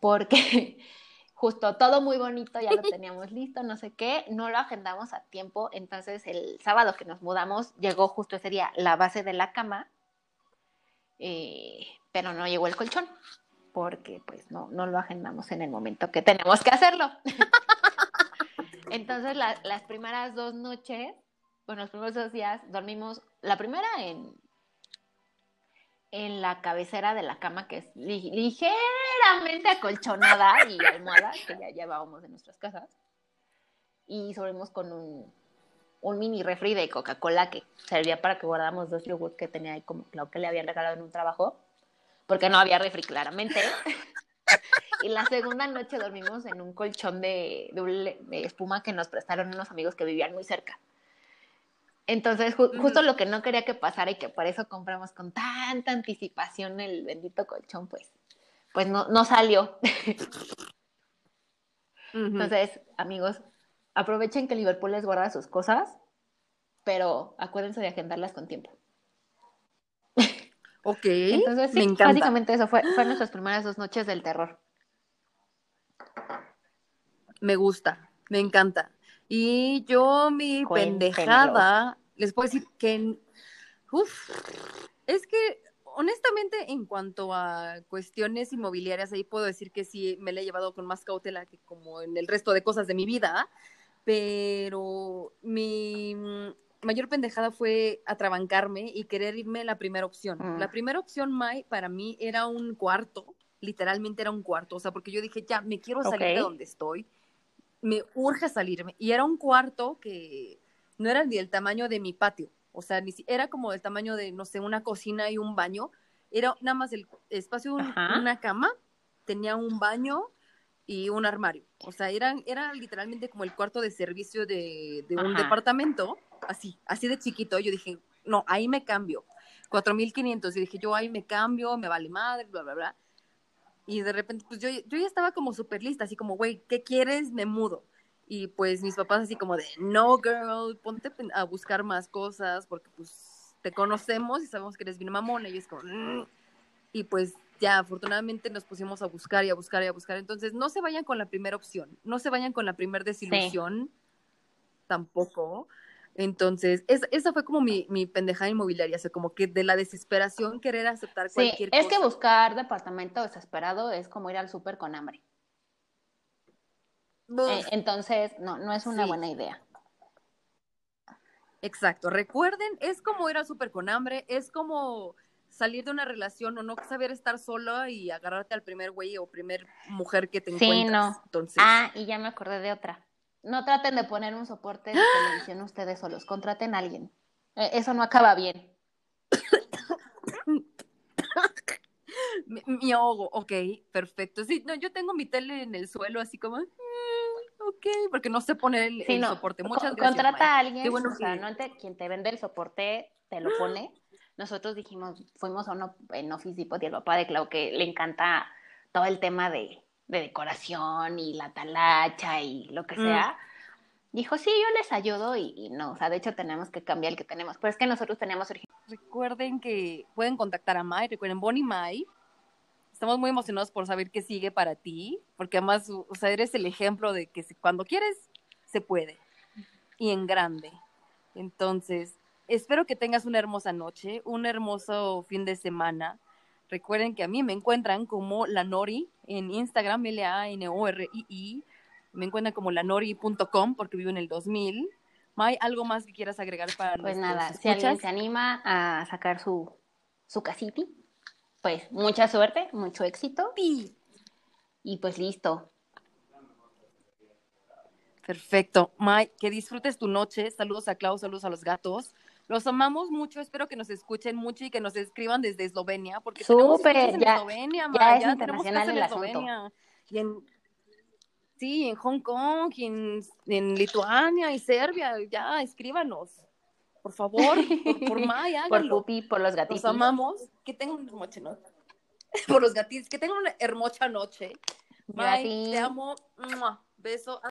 Porque justo todo muy bonito, ya lo teníamos listo, no sé qué, no lo agendamos a tiempo, entonces el sábado que nos mudamos llegó justo ese día la base de la cama, eh, pero no llegó el colchón, porque pues no, no lo agendamos en el momento que tenemos que hacerlo. Entonces las primeras dos noches, bueno, los primeros dos días dormimos, la primera en, en la cabecera de la cama, que es ligeramente acolchonada y almohada, que ya llevábamos de nuestras casas. Y dormimos con un, mini refri de Coca-Cola que servía para que guardáramos dos yogurts que tenía ahí, como claro que le habían regalado en un trabajo, porque no había refri claramente. y la segunda noche dormimos en un colchón de, espuma que nos prestaron unos amigos que vivían muy cerca. Entonces, justo lo que no quería que pasara y que por eso compramos con tanta anticipación el bendito colchón, pues, pues no, no salió. Entonces, amigos, aprovechen que Liverpool les guarda sus cosas, pero acuérdense de agendarlas con tiempo. Ok. Entonces, sí, básicamente eso fue, fueron nuestras primeras dos noches del terror. Me gusta, me encanta. Y yo, mi pendejada, les puedo decir que, uf, es que honestamente, en cuanto a cuestiones inmobiliarias, ahí puedo decir que sí me la he llevado con más cautela que como en el resto de cosas de mi vida, pero mi mayor pendejada fue atrabancarme y querer irme la primera opción. Mm. La primera opción, Mai, para mí era un cuarto, literalmente era un cuarto, o sea, porque yo dije, ya, me quiero salir de donde estoy, me urge salirme. Y era un cuarto que no era ni del tamaño de mi patio, o sea, ni era como del tamaño de, no sé, una cocina y un baño, era nada más el espacio de una cama, tenía un baño y un armario. O sea, eran, era literalmente como el cuarto de servicio de, un departamento, así, así de chiquito. Yo dije, no, ahí me cambio. 4.500. Y dije, yo ahí me cambio, me vale madre, bla, bla, bla. Y de repente, pues yo, yo ya estaba como súper lista, así como, güey, ¿qué quieres? Me mudo. Y pues mis papás así como de, no, girl, ponte a buscar más cosas porque pues te conocemos y sabemos que eres bien mamona. Y es como, mm". y pues ya afortunadamente nos pusimos a buscar y a buscar y a buscar. Entonces, no se vayan con la primera opción, no se vayan con la primera desilusión tampoco. Entonces, esa fue como mi, mi pendejada inmobiliaria, o sea, como que de la desesperación querer aceptar cualquier cosa. Es que buscar departamento desesperado es como ir al súper con hambre. Eh, entonces, no, no es una buena idea. Exacto. Recuerden, es como ir al súper con hambre, es como salir de una relación o no saber estar sola y agarrarte al primer güey o primer mujer que te sí, No. Entonces... Ah, y ya me acordé de otra. No traten de poner un soporte de televisión ustedes solos, contraten a alguien. Eh, eso no acaba bien. mi, mi, ahogo, ok, perfecto. Sí, no, yo tengo mi tele en el suelo así como, ok, porque no sé poner el, soporte. Muchas gracias. Contrata a alguien, o sea, no te, quien te vende el soporte te lo pone. Nosotros dijimos, fuimos a uno en Office Depot y el papá de Clau que le encanta todo el tema de, decoración y la talacha y lo que mm. sea. Dijo, sí, yo les ayudo y, no, o sea, de hecho tenemos que cambiar el que tenemos, pero es que nosotros teníamos Recuerden que pueden contactar a Mai, recuerden Bonnie Mai, estamos muy emocionados por saber qué sigue para ti, porque además, o sea, eres el ejemplo de que cuando quieres, se puede. Y en grande. Entonces, espero que tengas una hermosa noche, un hermoso fin de semana. Recuerden que a mí me encuentran como la Nori en Instagram, L-A-N-O-R-I-I. Me encuentran como lanori.com porque vivo en el 2000. ¿Hay algo más que quieras agregar para Pues nada, si alguien se anima a sacar su, su casiti, pues mucha suerte, mucho éxito. Y, y pues listo. Perfecto. Mike, que disfrutes tu noche. Saludos a Klaus, saludos a los gatos. Los amamos mucho, espero que nos escuchen mucho y que nos escriban desde Eslovenia, porque Súper, en ya, Eslovenia, ya, es internacional en Eslovenia. Y en, sí, en Hong Kong, y en, en Lituania y Serbia, ya, escríbanos por favor, por, por May, Por Pupi, por los gatitos. Los amamos. Que tengan una hermosa noche. por los gatitos, que tengan una hermosa noche. May, te amo. Beso.